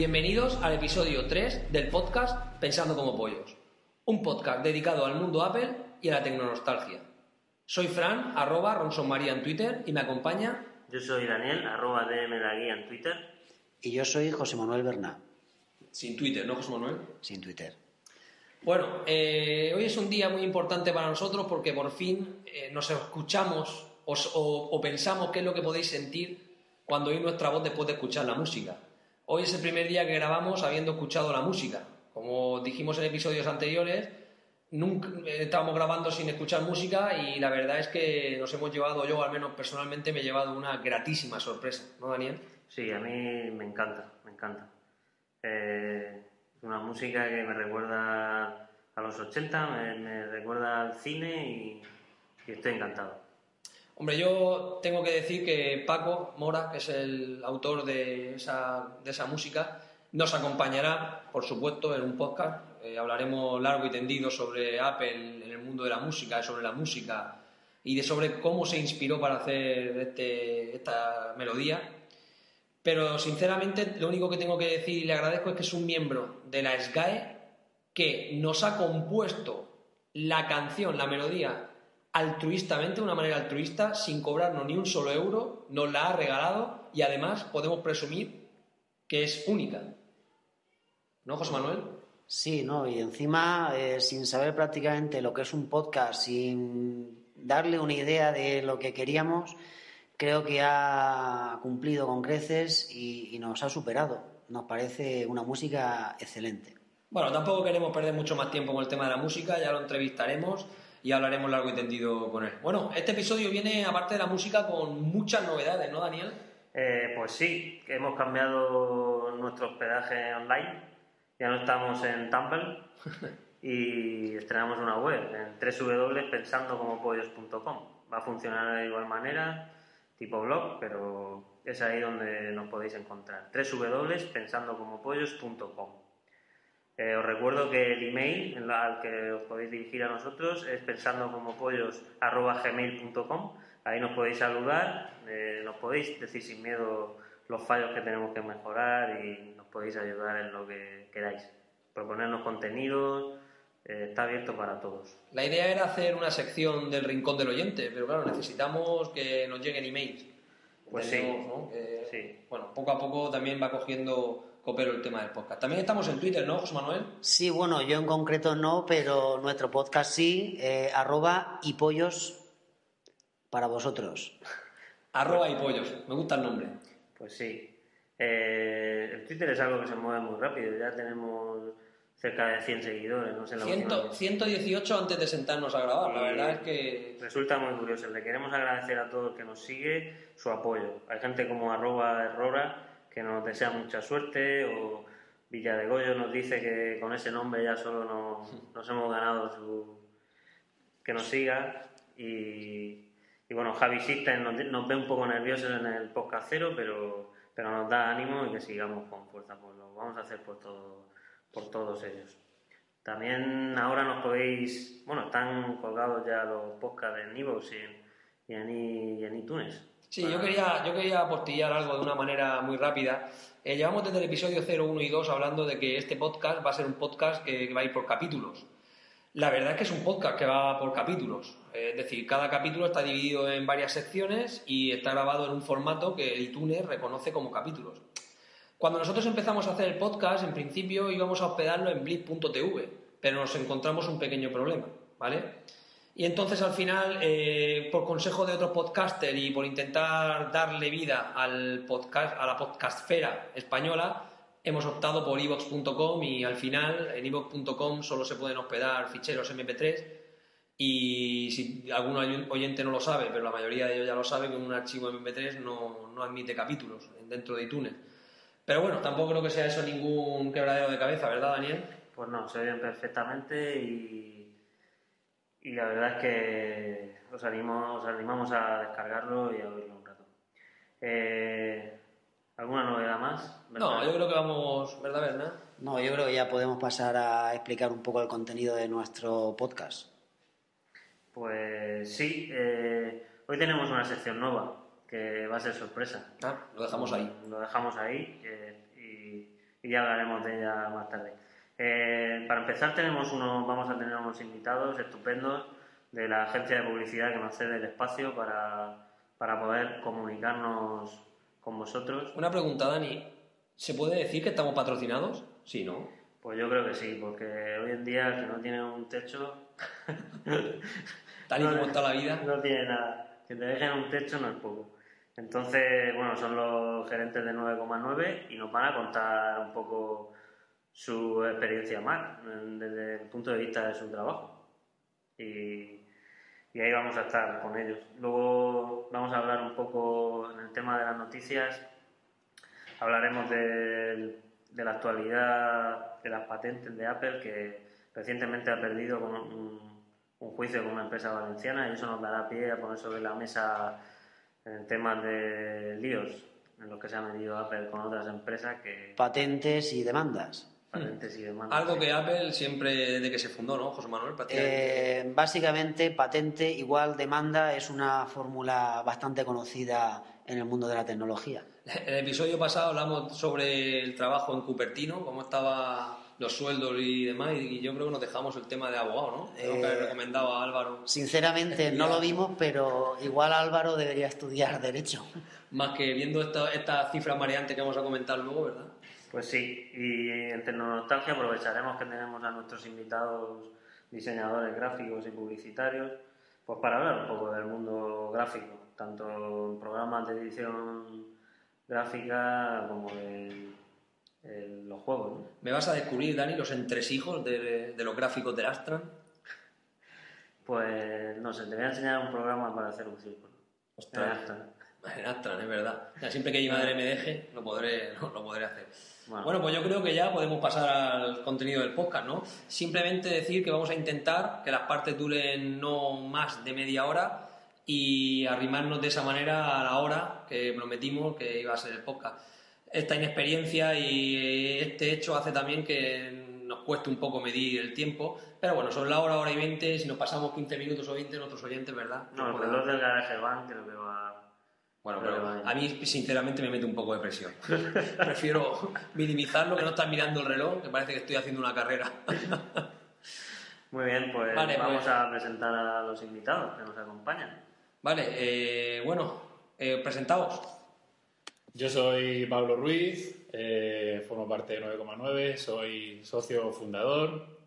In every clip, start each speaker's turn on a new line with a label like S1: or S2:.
S1: Bienvenidos al episodio 3 del podcast Pensando como Pollos, un podcast dedicado al mundo Apple y a la tecnonostalgia. Soy Fran, arroba Ronson María en Twitter y me acompaña.
S2: Yo soy Daniel, arroba DM la guía en Twitter.
S3: Y yo soy José Manuel Berná.
S1: Sin Twitter, ¿no, José Manuel?
S3: Sin Twitter.
S1: Bueno, eh, hoy es un día muy importante para nosotros porque por fin eh, nos escuchamos o, o pensamos qué es lo que podéis sentir cuando oís nuestra voz después de escuchar la música. Hoy es el primer día que grabamos habiendo escuchado la música. Como dijimos en episodios anteriores, nunca eh, estábamos grabando sin escuchar música y la verdad es que nos hemos llevado, yo al menos personalmente me he llevado una gratísima sorpresa, ¿no, Daniel?
S2: Sí, a mí me encanta, me encanta. Eh, una música que me recuerda a los 80, me, recuerda al cine y estoy encantado.
S1: Hombre, yo tengo que decir que Paco Mora, que es el autor de esa, de esa música, nos acompañará, por supuesto, en un podcast. Eh, hablaremos largo y tendido sobre Apple en el mundo de la música, sobre la música y de sobre cómo se inspiró para hacer este, esta melodía. Pero sinceramente, lo único que tengo que decir y le agradezco es que es un miembro de la SGAE que nos ha compuesto la canción, la melodía altruistamente, de una manera altruista, sin cobrarnos ni un solo euro, nos la ha regalado y además podemos presumir que es única. ¿No, José Manuel?
S3: Sí, no, y encima, eh, sin saber prácticamente lo que es un podcast, sin darle una idea de lo que queríamos, creo que ha cumplido con creces y nos ha superado. Nos parece una música excelente.
S1: Bueno, tampoco queremos perder mucho más tiempo con el tema de la música, ya lo entrevistaremos y hablaremos largo y tendido con él. Bueno, este episodio viene, aparte de la música, con muchas novedades, ¿no, Daniel?
S2: Eh, pues sí, hemos cambiado nuestro hospedaje online. Ya no estamos en Tumblr y estrenamos una web en www.pensandocomopollos.com. Va a funcionar de igual manera, tipo blog, pero es ahí donde nos podéis encontrar. www.pensandocomopollos.com. Eh, os recuerdo que el email al que os podéis dirigir a nosotros es pensandocomopollos.gmail.com Ahí nos podéis saludar, eh, nos podéis decir sin miedo los fallos que tenemos que mejorar y nos podéis ayudar en lo que queráis. Proponernos contenidos, eh, está abierto para todos.
S1: La idea era hacer una sección del rincón del oyente, pero claro, necesitamos que nos lleguen emails.
S2: Pues sí. sí.
S1: Bueno, poco a poco también va cogiendo coopero el tema del podcast. También estamos en Twitter, ¿no, José Manuel?
S3: Sí, bueno, yo en concreto no, pero nuestro podcast sí, eh, arroba y pollos para vosotros.
S1: arroba y pollos, me gusta el nombre.
S2: Pues sí. Eh, el Twitter es algo que se mueve muy rápido, ya tenemos cerca de 100 seguidores, no sé la
S1: 118 antes de sentarnos a grabar, la verdad es que...
S2: Resulta muy curioso, le queremos agradecer a todo el que nos sigue su apoyo. Hay gente como arroba errora que nos desea mucha suerte, o Villa de Goyo nos dice que con ese nombre ya solo nos, hemos ganado su, que nos siga, y, bueno, Javi Sisten nos, ve un poco nerviosos en el podcast cero, pero, pero nos da ánimo y que sigamos con fuerza, pues lo vamos a hacer por, todo, por todos ellos. También ahora nos podéis, bueno, están colgados ya los podcasts en Evox y en, y en iTunes.
S1: Sí, yo quería, yo quería apostillar algo de una manera muy rápida. Eh, llevamos desde el episodio 0, 1 y 2 hablando de que este podcast va a ser un podcast que, va a ir por capítulos. La verdad es que es un podcast que va por capítulos. es decir, cada capítulo está dividido en varias secciones y está grabado en un formato que el iTunes reconoce como capítulos. Cuando nosotros empezamos a hacer el podcast, en principio íbamos a hospedarlo en blip.tv, pero nos encontramos un pequeño problema, ¿vale? Y entonces al final, eh, por consejo de otro podcaster y por intentar darle vida al podcast, a la podcastfera española, hemos optado por evox.com y al final en evox.com solo se pueden hospedar ficheros MP3 y si algún oyente no lo sabe, pero la mayoría de ellos ya lo saben, que un archivo MP3 no, no admite capítulos dentro de iTunes. Pero bueno, tampoco creo que sea eso ningún quebradero de cabeza, ¿verdad, Daniel?
S2: Pues no, se oyen perfectamente y y la verdad es que os, animo, animamos a descargarlo y a oírlo un rato. Eh, ¿Alguna novedad más?
S1: No, yo creo que vamos, ¿verdad, verdad?
S3: No, yo creo que ya podemos pasar a explicar un poco el contenido de nuestro podcast.
S2: Pues sí, eh, hoy tenemos una sección nueva que va a ser sorpresa.
S1: Ah, lo dejamos ahí.
S2: Lo dejamos ahí y, y ya hablaremos de ella más tarde. Eh, para empezar tenemos unos, vamos a tener unos invitados estupendos de la agencia de publicidad que nos cede el espacio para, para poder comunicarnos con vosotros.
S1: Una pregunta, Dani. ¿Se puede decir que estamos patrocinados? Sí, ¿no?
S2: Pues yo creo que sí, porque hoy en día que no tiene un techo,
S1: Tal y como está la vida.
S2: no tiene nada. Que te dejen un techo no es poco. Entonces, bueno, son los gerentes de 9,9 y nos van a contar un poco su experiencia más desde el punto de vista de su trabajo. Y, ahí vamos a estar con ellos. Luego vamos a hablar un poco en el tema de las noticias. Hablaremos del- de, la actualidad de las patentes de Apple que recientemente ha perdido con un, juicio con una empresa valenciana y eso nos dará pie a poner sobre la mesa en temas de líos en los que se ha metido Apple con otras empresas que
S3: Patentes y demandas.
S2: Patentes y demandas.
S1: Algo que Apple siempre, desde que se fundó, ¿no, José Manuel?
S3: Eh, básicamente, patente igual demanda es una fórmula bastante conocida en el mundo de la tecnología.
S1: En el episodio pasado hablamos sobre el trabajo en Cupertino, cómo estaban los sueldos y demás, y yo creo que nos dejamos el tema de abogado, ¿no? Creo que
S3: Eh,
S1: le recomendaba a Álvaro,
S3: Sinceramente no lo vimos, pero igual Álvaro debería estudiar Derecho.
S1: más que viendo esta- estas cifras mareantes que vamos a comentar luego, ¿verdad?
S2: Pues sí, y en Tecnonostalgia aprovecharemos que tenemos a nuestros invitados diseñadores gráficos y publicitarios, pues para hablar un poco del mundo gráfico, tanto en programas de edición gráfica como en, en los juegos. ¿no?
S1: ¿Me vas a descubrir, Dani, los entresijos de, de los gráficos del Astran?
S2: Pues no sé, te voy a enseñar un programa para hacer un círculo.
S1: Ostras. En Astran, es verdad. Ya, siempre que mi madre me deje, lo podré, lo, lo podré hacer.
S2: Bueno.
S1: Bueno, pues yo creo que ya podemos pasar al contenido del podcast, ¿no? Simplemente decir que vamos a intentar que las partes duren no más de media hora y arrimarnos de esa manera a la hora que prometimos que iba a ser el podcast. Esta inexperiencia y este hecho hace también que nos cueste un poco medir el tiempo, pero bueno, son la hora, hora y veinte, si nos pasamos 15 minutos o 20, nuestros oyentes, ¿verdad?
S2: No, el reloj del garaje van creo que va...
S1: bueno,
S2: Pero
S1: a mí sinceramente me mete un poco de presión. Prefiero minimizarlo, que no estar mirando el reloj, que parece que estoy haciendo una carrera.
S2: Muy bien, pues
S1: Vale,
S2: vamos
S1: pues.
S2: a presentar a los invitados que nos acompañan.
S1: Vale, eh, bueno, eh, presentaos.
S4: Yo soy Pablo Ruiz, eh, formo parte de 9,9, soy socio fundador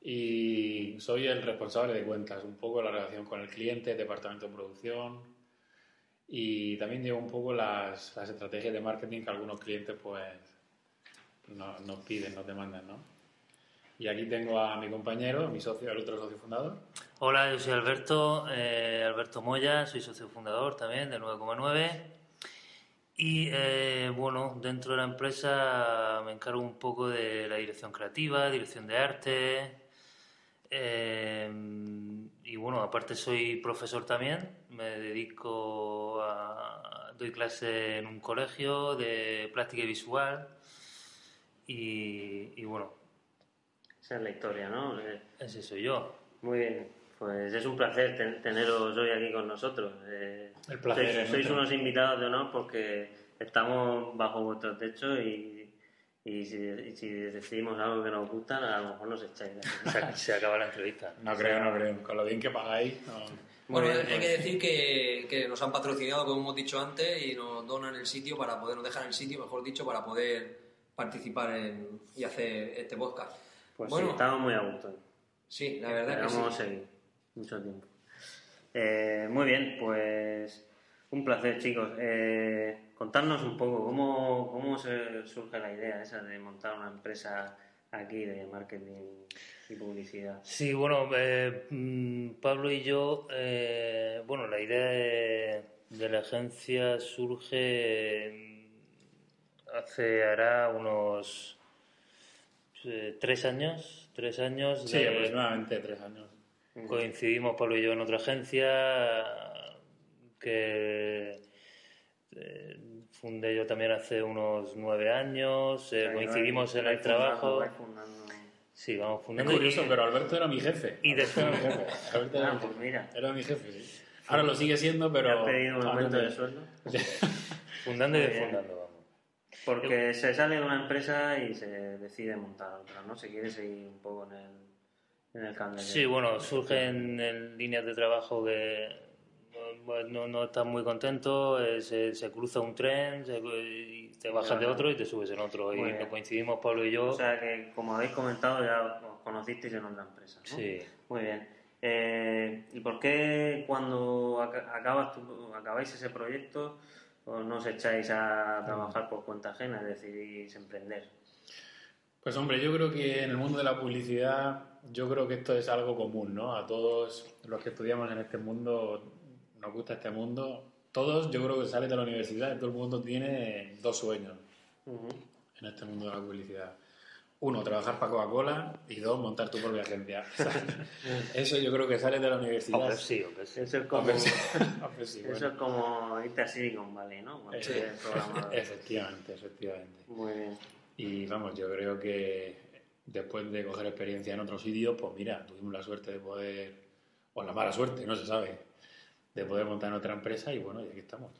S4: y soy el responsable de cuentas, un poco la relación con el cliente, departamento de producción y también llevo un poco las, las estrategias de marketing que algunos clientes pues no- nos piden, nos demandan, ¿no? Y aquí tengo a mi compañero, mi socio, el otro socio fundador.
S5: Hola, yo soy Alberto, eh, Alberto Moya, soy socio fundador también de 9,9 y eh, bueno, dentro de la empresa me encargo un poco de la dirección creativa, dirección de arte eh, y bueno, aparte soy profesor también, me dedico a... doy clase en un colegio de plástica y visual y, y bueno,
S2: Esa es la historia, ¿no? Eh,
S5: ese soy yo.
S2: Muy bien, pues es un placer ten- teneros hoy aquí con nosotros. Eh,
S4: El placer
S2: sois, sois unos invitados de honor porque estamos bajo vuestro techo y, y si, y si decidimos algo que nos gusta, a lo mejor nos echáis. de aquí.
S5: Se, se acaba la entrevista.
S4: No creo, no creo. Con lo bien que pagáis, no.
S1: Bueno,
S2: bien,
S1: hay
S2: pues.
S1: que decir que, que nos han patrocinado, como hemos dicho antes, y nos donan el sitio para poder, nos dejan el sitio, mejor dicho, para poder participar en, y hacer este podcast.
S2: Pues
S1: bueno,
S2: sí, estamos muy a gusto.
S1: sí, la verdad que sí.
S2: Esperamos seguir mucho tiempo. Eh, muy bien, pues un placer, chicos. Eh, contarnos un poco cómo, cómo se surge la idea esa de montar una empresa aquí de marketing y publicidad.
S5: Sí, bueno, eh, mm, Pablo y yo, eh, bueno, la idea de, de la agencia surge mm, hace, hará unos eh, tres años, tres años.
S4: Sí,
S5: de-
S4: aproximadamente tres años.
S5: coincidimos Pablo y yo en otra agencia que eh, fundé yo también hace unos nueve años, eh, coincidimos en el trabajo. Sí, vamos
S4: Es
S5: fundando.
S4: curioso,
S5: y-
S4: pero Alberto era mi jefe.
S5: y de-
S4: Alberto era mi jefe. Alberto era
S2: Ah,
S4: mi
S2: pues mira,
S4: Era mi jefe, sí. Ahora lo sigue siendo,
S2: ¿te
S4: pero...
S2: has pedido un aumento de sueldo?
S5: Fundando y defundando, vamos.
S2: Porque se sale de una empresa y se decide montar otra, ¿no? Se quiere seguir un poco en el, en el.
S5: Sí, bueno, surgen en líneas de trabajo que no, no, no estás muy contento, eh, se, se cruza un tren se- y te bajas de otro y te subes en otro. Y no coincidimos Pablo y yo.
S2: O sea que, como habéis comentado, ya os conocisteis en otra empresa, ¿no?
S5: sí.
S2: Muy bien. Eh, ¿Y por qué cuando aca- acabas tu- acabáis ese proyecto os no os echáis a trabajar por cuenta ajena, es decidís emprender?
S4: Pues hombre, yo creo que en el mundo de la publicidad, yo creo que esto es algo común, ¿no? A todos los que estudiamos en este mundo, nos gusta este mundo, todos yo creo que salen de la universidad, todo el mundo tiene dos sueños en este mundo de la publicidad. Uno, trabajar para Coca-Cola y dos, montar tu propia agencia. Eso yo creo que sale de la universidad.
S5: Hombre, sí, hombre, sí.
S2: Eso es como,
S4: Hombre, sí. Hombre, sí,
S2: eso
S4: bueno.
S2: es como irte a Silicon Valley, ¿no? Cuando
S4: Sí.
S2: eres programador.
S4: Efectivamente, efectivamente.
S2: Muy bien.
S4: Y vamos, yo creo que después de coger experiencia en otro sitio, pues mira, tuvimos la suerte de poder, o la mala suerte, no se sabe, de poder montar en otra empresa y bueno, y aquí estamos.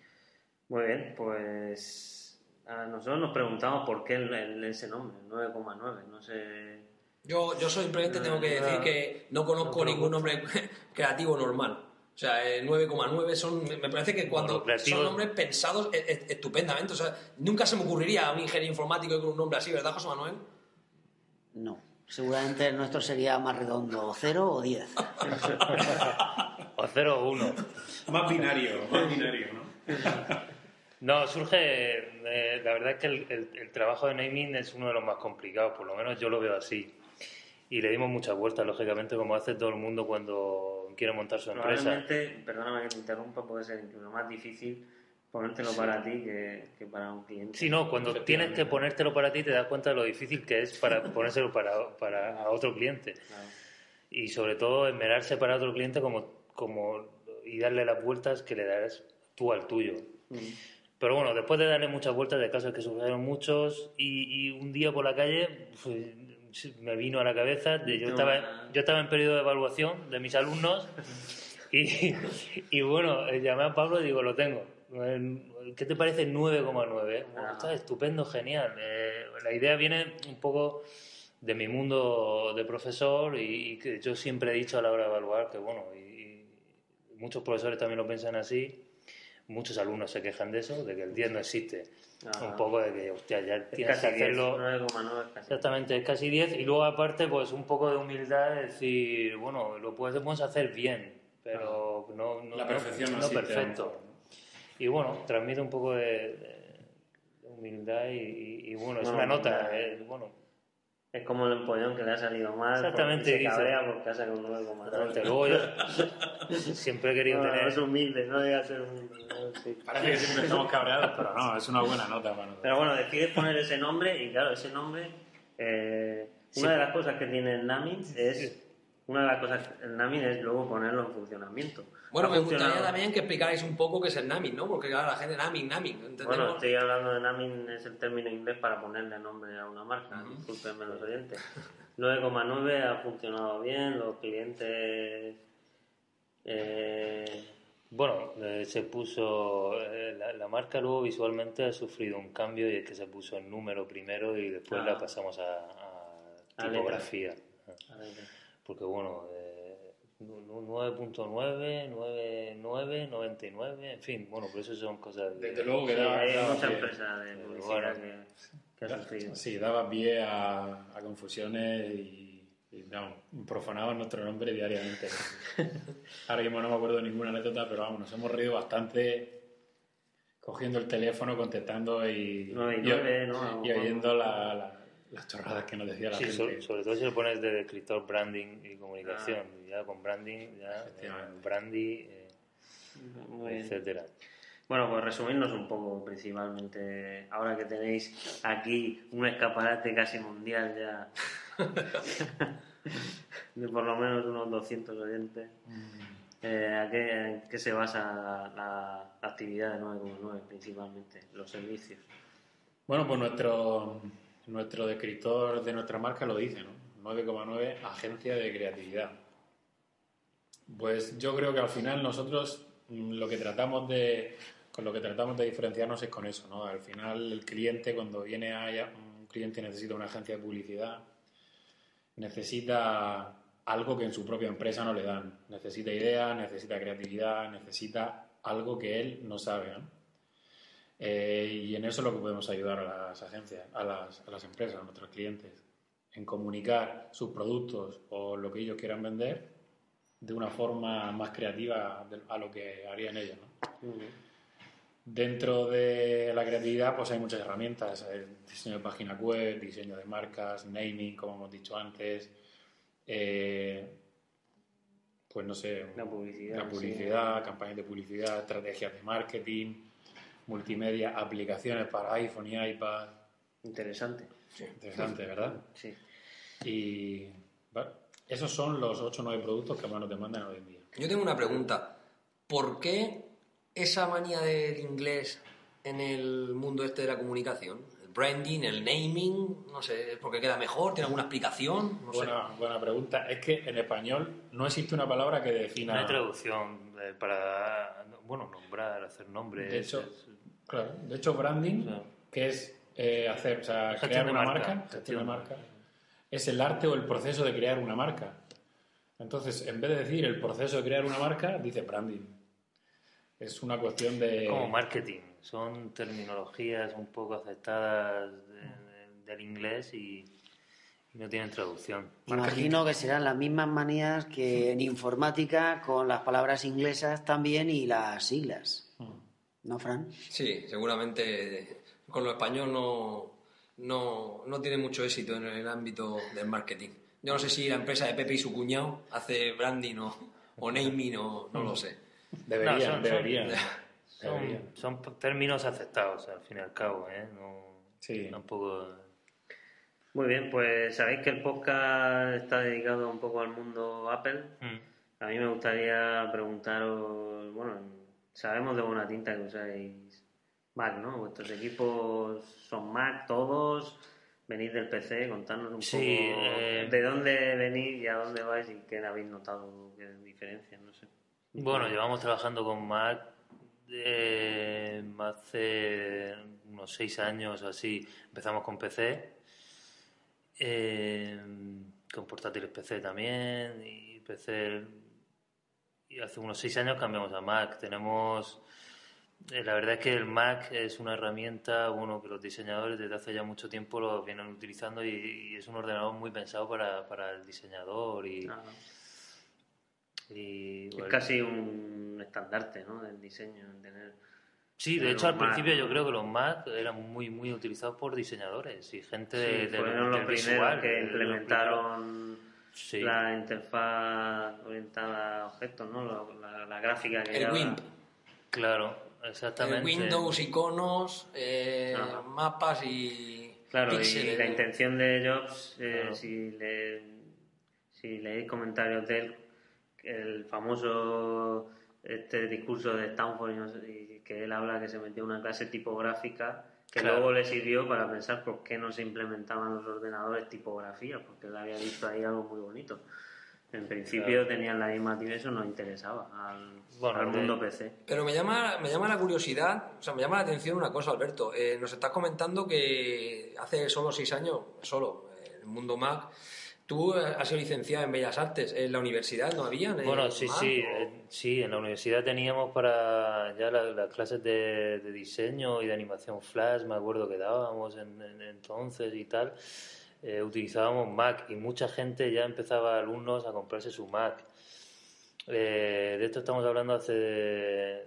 S2: Muy bien, pues a nosotros nos preguntamos por qué el- el- ese nombre, 9,9, no sé...
S1: Yo, yo simplemente tengo que decir que no conozco ningún nombre creativo normal. O sea, eh, 9,9 son. Me parece que cuando
S5: Bueno,
S1: son nombres pensados e- e- estupendamente. O sea, nunca se me ocurriría a un ingeniero informático con un nombre así, ¿verdad, José Manuel?
S3: No. Seguramente el nuestro sería más redondo, o cero o diez.
S5: O 0 o 1.
S4: Más binario, más binario, ¿no?
S5: No, surge. eh, la verdad es que el, el- el trabajo de naming es uno de los más complicados, por lo menos yo lo veo así. Y le dimos muchas vueltas, lógicamente, como hace todo el mundo cuando quiere montar su empresa.
S2: Probablemente, perdóname que te interrumpa, puede ser incluso más difícil ponértelo para ti que, que para un cliente.
S5: Si no, cuando tienes que ponértelo para ti te das cuenta de lo difícil que es para ponérselo para, para a otro cliente.
S2: Claro.
S5: Y sobre todo esmerarse para otro cliente como, como, y darle las vueltas que le darás tú al tuyo.
S2: Mm.
S5: Pero bueno, después de darle muchas vueltas de casos que surgieron muchos y, y un día por la calle pues, me vino a la cabeza, de- yo, estaba, yo estaba en periodo de evaluación de mis alumnos y, y bueno, llamé a Pablo y digo, lo tengo. ¿Qué te parece 9,9? Bueno,
S2: Ah.
S5: está estupendo, genial. Eh, la idea viene un poco de mi mundo de profesor y, y que yo siempre he dicho a la hora de evaluar que, bueno, y, y muchos profesores también lo piensan así, muchos alumnos se quejan de eso, de que el 10 no existe.
S2: Ah.
S5: Un poco de que, hostia, ya
S2: Es
S5: tienes que
S2: casi 10,
S5: hacerlo...
S2: 9,9 es casi.
S5: Exactamente, es casi 10 y luego aparte pues un poco de humildad, es decir, bueno, lo podemos hacer bien, pero no, no,
S4: La perfección no
S5: no
S4: existe,
S5: perfecto. Y bueno, transmite un poco de, de- humildad y, y- y, bueno, es
S2: No,
S5: una nota, eh, bueno,
S2: Es como el empollón que le ha salido mal.
S5: Exactamente,
S2: porque
S5: dice.
S2: Se cabrea porque ha sacado un 9,9.
S5: exactamente. luego yo siempre he querido
S2: No, no,
S5: tener...
S2: es humilde, no a ser humilde. no, sí.
S4: Parece que siempre estamos cabreados, pero no, es una buena nota para nosotros.
S2: Pero bueno, decides poner ese nombre y claro, ese nombre, eh,
S5: Sí.
S2: una de las cosas que tiene el naming es, una de las cosas, el naming es luego ponerlo en funcionamiento.
S1: Bueno,
S2: Ha
S1: me gustaría también que explicarais un poco qué es el naming, ¿no? Porque claro, la gente naming, naming, ¿entendemos?
S2: Bueno, estoy hablando de naming, es el término inglés para ponerle nombre a una marca, discúlpenme los oyentes. 9,9 ha funcionado bien, los clientes... eh,
S5: Bueno, eh, se puso, eh, la, la marca luego visualmente ha sufrido un cambio y es que se puso en número primero y después
S2: Ah.
S5: la pasamos a, a tipografía.
S2: a
S5: Porque bueno, eh, nu- nu- 9.9, 99, 99, en fin, bueno, pero eso son cosas de...
S4: Desde luego que
S2: sí,
S4: daba,
S2: hay
S4: daba
S2: muchas
S4: pie-
S2: empresas de publicidad
S5: bueno.
S2: que, que ha sufrido.
S4: Sí, daba pie a, a confusiones y, y vamos, profanaba nuestro nombre diariamente. Ahora mismo no me acuerdo de ninguna anécdota, pero vamos, nos hemos reído bastante cogiendo el teléfono, contestando y,
S2: Nueve y
S4: y-
S2: nueve, ¿no?
S4: y oyendo la- la- las chorradas que nos decía la
S5: Sí,
S4: gente.
S5: sobre todo si lo pones de escritor branding y comunicación, y ya con branding, ya, eh, brandy, eh, etcétera.
S2: Bueno, pues resumirnos un poco, principalmente, ahora que tenéis aquí un escaparate casi mundial ya, de por lo menos unos 200 oyentes, eh, ¿a qué, en qué se basa la, la actividad de 9,9 principalmente? Los servicios.
S4: Bueno, pues nuestro, nuestro descriptor de nuestra marca lo dice, ¿no? 9,9 agencia de creatividad. Pues yo creo que al final nosotros mm, lo que tratamos de, con lo que tratamos de diferenciarnos es con eso, ¿no? Al final el cliente cuando viene a un cliente necesita una agencia de publicidad, necesita algo que en su propia empresa no le dan. Necesita idea, necesita creatividad, necesita algo que él no sabe. ¿no? Eh, y en eso es lo que podemos ayudar a las agencias, a las, a las empresas, a nuestros clientes, en comunicar sus productos o lo que ellos quieran vender de una forma más creativa a lo que harían ellos. ¿no? Dentro de la creatividad, pues hay muchas herramientas: diseño de página web, diseño de marcas, naming, como hemos dicho antes, eh, pues no sé,
S2: La publicidad,
S4: la
S2: sí.
S4: publicidad, campañas de publicidad, estrategias de marketing, multimedia, aplicaciones para iPhone y iPad.
S2: Interesante.
S4: Interesante, ¿verdad?
S2: Sí.
S4: Y bueno, esos son los 8 o 9 productos que más nos demandan hoy en día.
S1: Yo tengo una pregunta. ¿Por qué esa manía del inglés en el mundo este de la comunicación? El branding, el naming, no sé, ¿es porque queda mejor? ¿Tiene alguna explicación? No sé.
S4: Buena, buena pregunta. Es que en español no existe una palabra que
S5: No
S4: defina.
S5: hay traducción eh, para, bueno, nombrar, hacer nombres.
S4: De hecho,
S5: es-
S4: Claro, de hecho, branding,
S5: Claro.
S4: que es eh, hacer, o sea, crear una
S5: marca,
S4: gestión. marca, es el arte o el proceso de crear una marca. Entonces, en vez de decir el proceso de crear una marca, dice branding. Es una cuestión de.
S5: como marketing. Son terminologías un poco aceptadas de- de- del inglés y, y no tienen traducción.
S3: Imagino que serán las mismas manías que en informática con las palabras inglesas también y las siglas. ¿No, Fran?
S1: Sí, seguramente con lo español no, no, no tiene mucho éxito en el ámbito del marketing. Yo no sé si la empresa de Pepe y su cuñado hace branding o, o naming o no lo sé.
S4: Deberían,
S5: No, son-
S4: deberían.
S5: Son,
S4: deberían.
S5: son términos aceptados al fin y al cabo, ¿eh? No,
S4: Sí.
S5: Tampoco...
S2: Muy bien, pues sabéis que el podcast está dedicado un poco al mundo Apple.
S5: Mm.
S2: A mí me gustaría preguntaros, bueno, sabemos de buena tinta que usáis Mac, ¿no? Vuestros equipos son Mac todos, venís del PC, contadnos un
S5: Sí,
S2: poco
S5: eh,
S2: de dónde venís y a dónde vais y qué habéis notado, qué diferencias, no sé.
S5: Bueno, llevamos trabajando con Mac eh, hace unos seis años o así. Empezamos con PC, eh, con portátiles PC también, y PC. Y hace unos seis años cambiamos a Mac. Tenemos. eh, la verdad es que el Mac es una herramienta bueno, que los diseñadores desde hace ya mucho tiempo lo vienen utilizando y, y es un ordenador muy pensado para, para el diseñador y, y,
S2: es casi un estandarte, ¿no? Del diseño, tener...
S5: Sí, de hecho al
S2: Mac,
S5: principio yo creo que los Mac eran muy muy utilizados por diseñadores y gente de,
S2: Sí,
S5: de-
S2: fueron los primeros
S5: visual,
S2: que
S5: de
S2: implementaron.
S5: Sí,
S2: la interfaz orientada a objetos, ¿no? La, la- la gráfica que
S1: El
S2: lleva-
S1: WIMP.
S5: claro, exactamente.
S1: Windows, iconos, eh, mapas y
S2: Claro, y la intención de Jobs, eh,
S5: Claro.
S2: si, le, si leéis comentarios de él, el famoso este discurso de Stanford, y no sé, y que él habla que se metió en una clase tipográfica que
S5: Claro.
S2: luego le sirvió para pensar por qué no se implementaban los ordenadores tipografía, porque él había visto ahí algo muy bonito. En principio
S5: Claro.
S2: tenían la misma y eso no interesaba al,
S5: Bueno,
S2: al
S5: de-
S2: mundo PC.
S1: Pero me llama, me llama la curiosidad, o sea, me llama la atención una cosa, Alberto. Eh, nos estás comentando que hace solo seis años, solo, en el mundo Mac, tú eh, has sido licenciado en Bellas Artes. ¿En la universidad no había?
S5: Bueno, sí, sí,
S1: o-
S5: eh, sí, en la universidad teníamos para ya la- las clases de, de diseño y de animación flash, me acuerdo que dábamos en, en- entonces y tal, eh, utilizábamos Mac y mucha gente ya empezaba, alumnos, a comprarse su Mac. Eh, de esto estamos hablando hace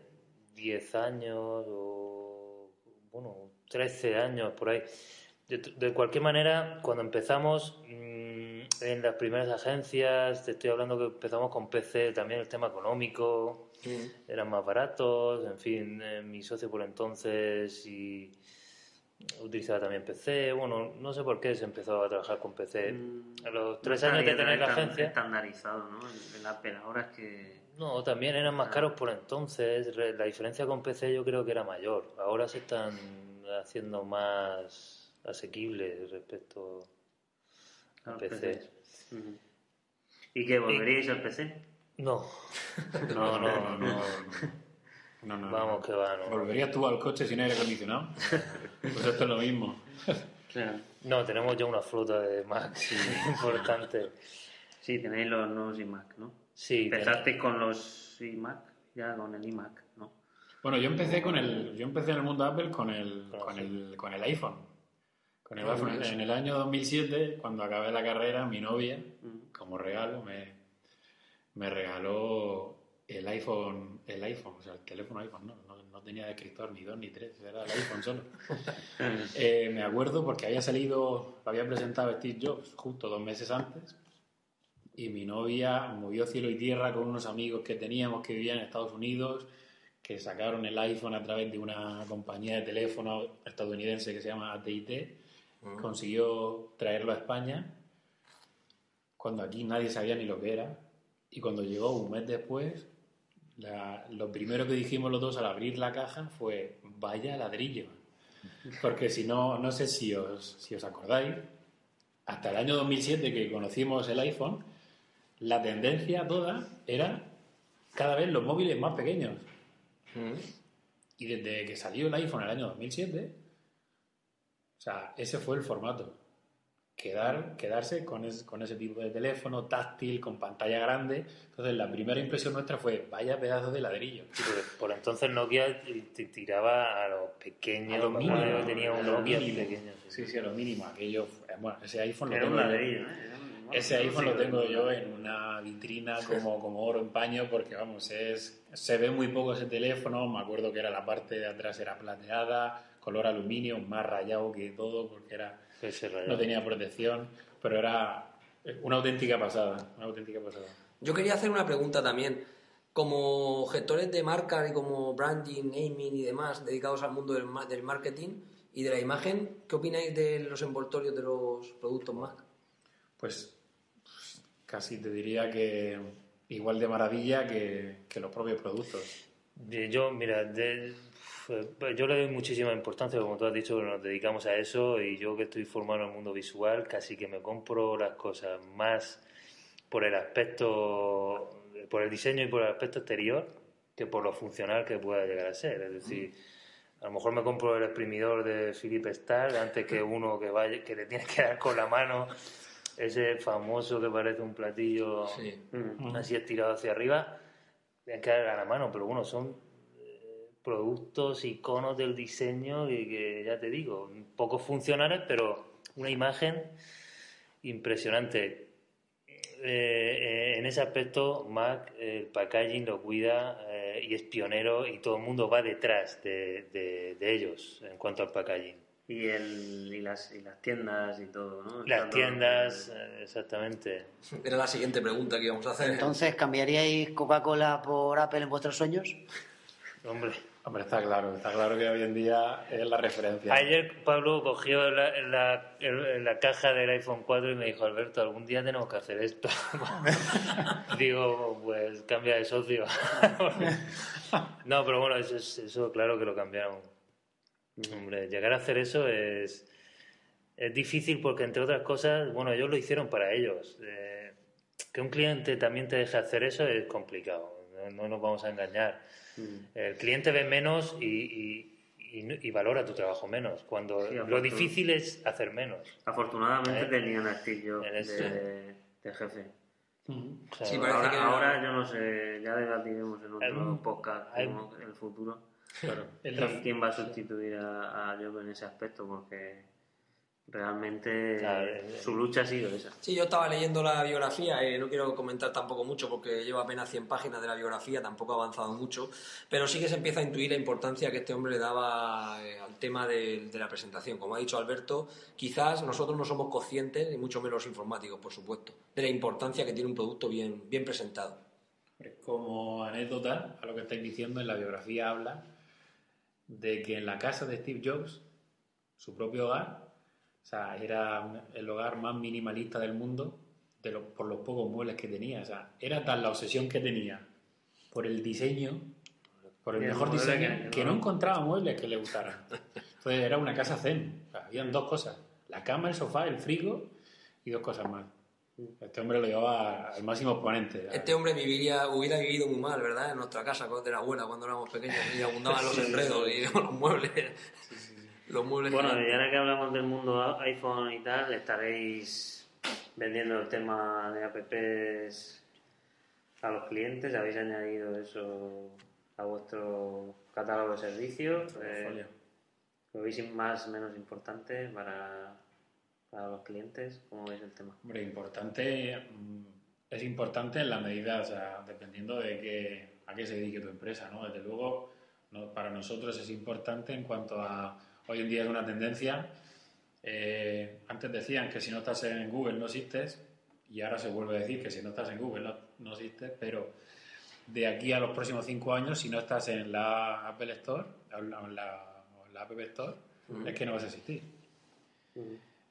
S5: 10 años o, bueno, 13 años por ahí. De, de cualquier manera, cuando empezamos en las primeras agencias, te estoy hablando que empezamos con PC, también el tema económico,
S1: Mm.
S5: eran más baratos, en fin, eh, mi socio por entonces y utilizaba también PC, bueno, no sé por qué se empezó a trabajar con PC. A los tres
S2: No
S5: años de tener la agencia,
S2: Estandarizado, ¿no? El, el Apple ahora es que...
S5: no, también eran más caros por entonces, la diferencia con PC yo creo que era mayor, ahora se están haciendo más asequibles respecto
S2: a
S5: a
S2: los
S5: PC.
S2: ¿Y qué, volveríais al PC?
S5: No, no, no, no.
S4: No, no,
S5: Vamos,
S4: no.
S5: que va, no.
S4: ¿Volverías tú al coche sin aire acondicionado? pues esto es lo mismo.
S2: Claro.
S5: No, tenemos ya una flota de Mac importante.
S2: Sí, tenéis los nuevos iMac, ¿no?
S5: Sí,
S2: Empezasteis con los iMac, ya con el iMac, ¿no?
S4: Bueno, yo empecé con el, yo empecé en el mundo Apple con el, con el, con el iPhone. Con el. En el año 2007, cuando acabé la carrera, mi novia, como regalo, me, me regaló el iPhone, el iPhone, o sea, el teléfono iPhone, no, no, no tenía escritor ni dos ni tres, era el iPhone solo. Eh, me acuerdo porque había salido, lo había presentado Steve Jobs justo dos meses antes y mi novia movió cielo y tierra con unos amigos que teníamos que vivían en Estados Unidos, que sacaron el iPhone a través de una compañía de teléfono estadounidense que se llama AT&T, consiguió traerlo a España cuando aquí nadie sabía ni lo que era y cuando llegó un mes después la- lo primero que dijimos los dos al abrir la caja fue vaya ladrillo porque si no no sé si os, si os acordáis hasta el año 2007 que conocimos el iPhone la tendencia toda era cada vez los móviles más pequeños.
S1: Mm.
S4: y desde que salió el iPhone en el año 2007, o sea, ese fue el formato. Quedar, quedarse con, es- con ese tipo de teléfono táctil, con pantalla grande. Entonces, la primera impresión nuestra fue, vaya pedazo de ladrillo.
S5: Sí, por entonces Nokia te tiraba a los pequeños.
S4: A lo mínimo,
S5: tenía un Nokia pequeño.
S4: Sí, sí, a lo mínimo. Aquello, fue- bueno, ese iPhone lo tengo yo-
S2: ladrillo, ¿eh? Era un-
S4: Ese iPhone
S2: sí,
S4: lo tengo yo en una vitrina como, como oro en paño porque, vamos, es, se ve muy poco ese teléfono. Me acuerdo que era la parte de atrás era plateada, color aluminio, más rayado que todo porque era no tenía protección, pero era una auténtica pasada, una auténtica pasada.
S1: Yo quería hacer una pregunta también. Como gestores de marcas y como branding, naming y demás dedicados al mundo del, del marketing y de la imagen, ¿qué opináis de los envoltorios de los productos Mac?
S4: Pues casi te diría que igual de maravilla que, que los propios productos.
S5: Eh, Yo, mira, de- yo le doy muchísima importancia, como tú has dicho, que nos dedicamos a eso y yo que estoy formado en el mundo visual, casi que me compro las cosas más por el aspecto, por el diseño y por el aspecto exterior que por lo funcional que pueda llegar a ser. Es decir, a lo mejor me compro el exprimidor de Philip Starr antes que uno que vaya, que le tienes que dar con la mano ese famoso que parece un platillo
S1: Sí.
S5: Así estirado hacia arriba, tienes que dar a la mano, pero bueno, son productos, iconos del diseño y que ya te digo, poco funcionales, pero una imagen impresionante. Eh, eh, en ese aspecto, Mac, el packaging lo cuida eh, y es pionero y todo el mundo va detrás de, de- de ellos en cuanto al packaging.
S2: Y, el, y, las, y las tiendas y todo, ¿no?
S5: Las tiendas, eh, exactamente.
S1: Era la siguiente pregunta que íbamos a hacer.
S3: Entonces, ¿cambiaríais Coca-Cola por Apple en vuestros sueños?
S5: Hombre,
S4: Hombre, está claro, está claro que hoy en día es la referencia.
S5: Ayer Pablo cogió la, la, la caja del iPhone 4 y me dijo, Alberto, algún día tenemos que hacer esto. Digo, pues cambia de socio. no, pero bueno, eso, es- eso claro que lo cambiaron. Hombre, llegar a hacer eso es, es difícil porque, entre otras cosas, bueno, ellos lo hicieron para ellos. Eh, que un cliente también te deje hacer eso es complicado, no nos vamos a engañar. El cliente ve menos y, y- y- y valora tu trabajo menos, cuando
S2: Sí,
S5: lo difícil es hacer menos.
S2: Afortunadamente
S5: Eh,
S2: tenían a Steve Jobs
S5: en ese-
S2: de, de jefe.
S5: O sea,
S1: Sí, parece
S2: Ahora,
S1: que-
S2: ahora yo no sé, ya debatiremos en otro podcast
S5: hay-
S2: cómo el futuro.
S4: Claro. El
S2: ¿Quién, va a sustituir a, a Jobs en ese aspecto? Porque realmente
S5: Claro, eh,
S2: su lucha ha sido esa.
S1: Sí, yo estaba leyendo la biografía, eh, no quiero comentar tampoco mucho porque lleva apenas 100 páginas de la biografía, tampoco ha avanzado mucho, pero sí que se empieza a intuir la importancia que este hombre le daba eh, al tema de, de la presentación. Como ha dicho Alberto, quizás nosotros no somos conscientes, y mucho menos los informáticos, por supuesto, de la importancia que tiene un producto bien, bien presentado.
S4: Como anécdota a lo que estáis diciendo, en la biografía habla de que en la casa de Steve Jobs, su propio hogar, o sea, era el hogar más minimalista del mundo de lo- por los pocos muebles que tenía. O sea, era tal la obsesión que tenía por el diseño, por el mejor diseño,
S2: que-
S4: que no encontraba muebles que le gustaran. Entonces era una casa zen. O sea, habían dos cosas, la cama, el sofá, el frigo y dos cosas más. Este hombre lo llevaba al máximo exponente.
S1: Este hombre viviría, hubiera vivido muy mal, ¿verdad? En nuestra casa de la abuela cuando éramos pequeños y abundaban los enredos y los muebles. Los muebles
S2: Bueno, y ahora que hablamos del mundo iPhone y tal, estaréis vendiendo el tema de apps a los clientes. ¿Habéis añadido eso a vuestro catálogo de servicios? Eh. ¿Lo veis más o menos importante para, para los clientes? ¿Cómo veis el tema?
S4: Hombre, importante, mm, es importante en la medida, o sea, dependiendo de qué, a qué se dedique tu empresa, ¿no? Desde luego, no- para nosotros es importante en cuanto a, hoy en día es una tendencia, eh, antes decían que si no estás en Google no existes, y ahora se vuelve a decir que si no estás en Google no, no existes, pero de aquí a los próximos cinco años, si no estás en la Apple Store, o en la, en la- Store, es que no vas a existir.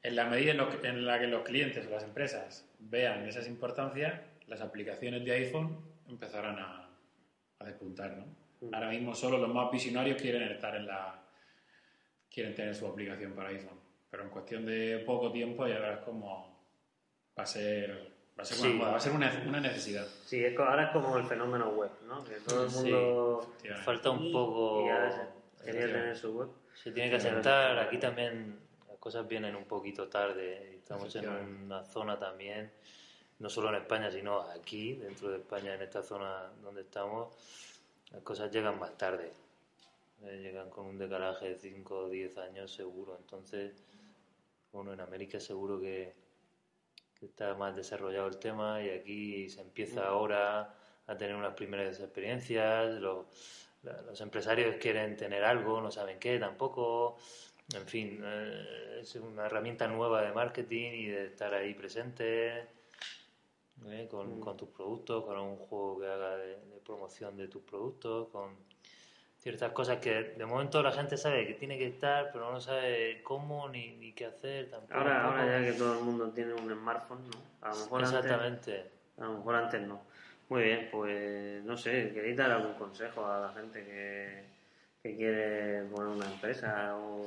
S4: En la medida en, lo que- en la que los clientes o las empresas vean esas importancias, las aplicaciones de iPhone empezarán a, a despuntar, ¿no? Ahora mismo solo los más visionarios quieren estar en la quieren tener su aplicación para iPhone, pero en cuestión de poco tiempo ya verás cómo va a ser va a ser,
S2: Sí.
S4: va a ser una, una necesidad.
S2: Sí, es ahora es como el fenómeno web, ¿no? Que todo el
S5: Sí.
S2: mundo
S4: efectivamente.
S5: Falta un poco...
S2: y quería tener su web.
S5: Se tiene que asentar, aquí también las cosas vienen un poquito tarde, estamos en una zona también, no solo en España, sino aquí, dentro de España, en esta zona donde estamos, las cosas llegan más tarde, Eh, llegan con un decalaje de 5 o 10 años seguro, entonces, bueno, en América seguro que, que está más desarrollado el tema y aquí se empieza ahora a tener unas primeras experiencias, los, la- los empresarios quieren tener algo, no saben qué tampoco. En fin, eh, es una herramienta nueva de marketing y de estar ahí presente ¿eh? con, con tus productos, con un juego que haga de, de promoción de tus productos, con ciertas cosas que de momento la gente sabe que tiene que estar, pero no sabe cómo ni, ni qué hacer tampoco.
S2: Ahora, ahora ya que todo el mundo tiene un smartphone, ¿no? A lo mejor antes,
S5: Exactamente.
S2: a lo mejor antes no. Muy bien, pues no sé, ¿queréis dar algún consejo a la gente que, que quiere poner una empresa o,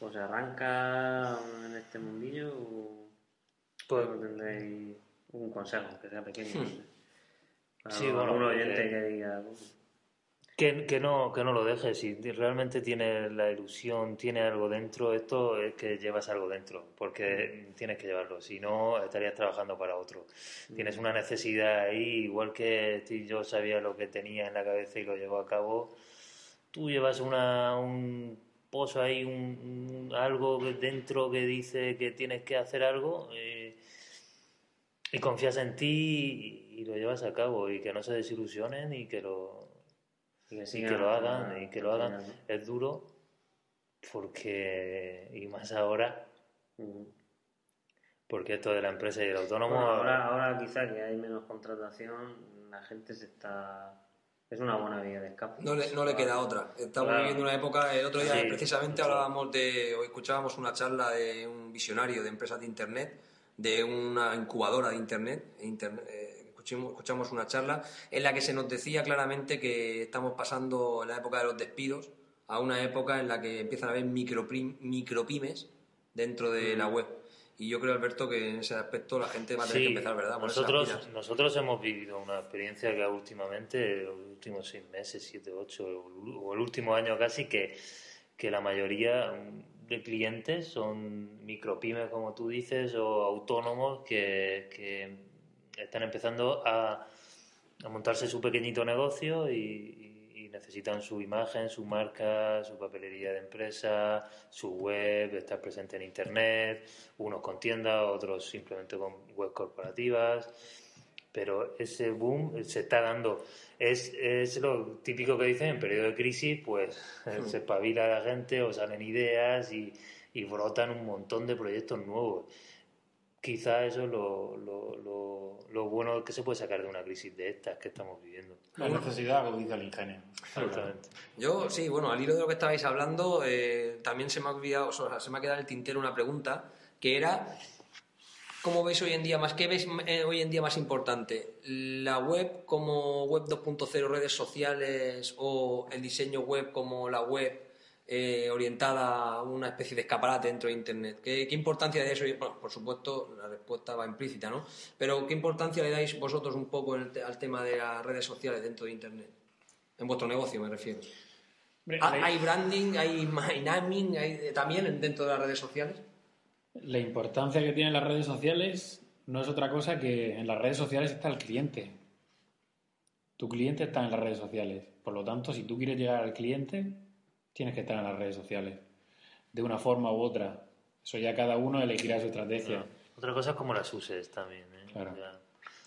S2: o se arranca en este mundillo? O,
S5: Pues-
S2: tendréis un consejo, que sea pequeño? no sé? Para
S5: Sí, bueno,
S2: algún oyente que diga,
S5: Que, que no, que no lo dejes, si realmente tienes la ilusión, tiene algo dentro, esto es que llevas algo dentro, porque tienes que llevarlo, si no estarías trabajando para otro. Tienes una necesidad ahí, igual que Jobs sabía lo que tenía en la cabeza y lo llevó a cabo, tú llevas una, un pozo ahí, un, un- algo dentro que dice que tienes que hacer algo eh, y confías en ti y, y lo llevas a cabo y que no se desilusionen y que lo
S2: y que,
S5: y
S2: sigan
S5: que lo hagan y que lo hagan es duro porque y más ahora porque esto de la empresa y el autónomo
S2: Bueno, ahora, ahora quizá que hay menos contratación, la gente se está... Es una buena vía de escape.
S1: No le, no le queda otra. Estamos
S2: Claro.
S1: viviendo una época, el otro día
S5: Sí,
S1: precisamente hablábamos de, o escuchábamos una charla de un visionario de empresas de Internet, de una incubadora de Internet, e Internet, eh, escuchamos, una charla en la que se nos decía claramente que estamos pasando la época de los despidos a una época en la que empiezan a haber micropymes dentro de
S5: Mm.
S1: la web. Y yo creo, Alberto, que en ese aspecto la gente va a tener
S5: Sí,
S1: que empezar, ¿verdad?
S5: nosotros, nosotros hemos vivido una experiencia que últimamente, los últimos seis meses, siete, ocho, o el último año casi, que, que la mayoría de clientes son micropymes, como tú dices, o autónomos que, que están empezando a, a montarse su pequeñito negocio y, y- y necesitan su imagen, su marca, su papelería de empresa, su web, estar presente en internet, unos con tiendas, otros simplemente con web corporativas. Pero ese boom se está dando. Es, es lo típico que dicen en periodo de crisis, pues se espabila la gente o salen ideas y, y brotan un montón de proyectos nuevos. Quizá eso es lo, lo, lo, lo bueno que se puede sacar de una crisis de estas que estamos viviendo.
S4: La necesidad agudiza el ingenio.
S5: Exactamente.
S1: Yo, sí, bueno, al hilo de lo que estabais hablando, eh, también se me ha olvidado, o sea, se me ha quedado en el tintero una pregunta, que era, ¿cómo veis hoy en día más, qué ves eh, hoy en día más importante? ¿La web como web 2.0, redes sociales, o el diseño web como la web eh, orientada a una especie de escaparate dentro de Internet. ¿Qué, qué importancia eso? Bueno, por supuesto, la respuesta va implícita, ¿no? Pero ¿qué importancia le dais vosotros un poco te- al tema de las redes sociales dentro de Internet? En vuestro negocio, me refiero.
S4: Hombre,
S1: ¿Ha-
S4: la-
S1: ¿Hay branding, hay hay naming hay, eh, también dentro de las redes sociales?
S4: La importancia que tienen las redes sociales no es otra cosa que en las redes sociales está el cliente. Tu cliente está en las redes sociales. Por lo tanto, si tú quieres llegar al cliente, tienes que estar en las redes sociales. De una forma u otra. Eso ya cada uno elegirá su estrategia.
S5: Otra cosa es cómo las uses también. ¿eh?
S4: Claro.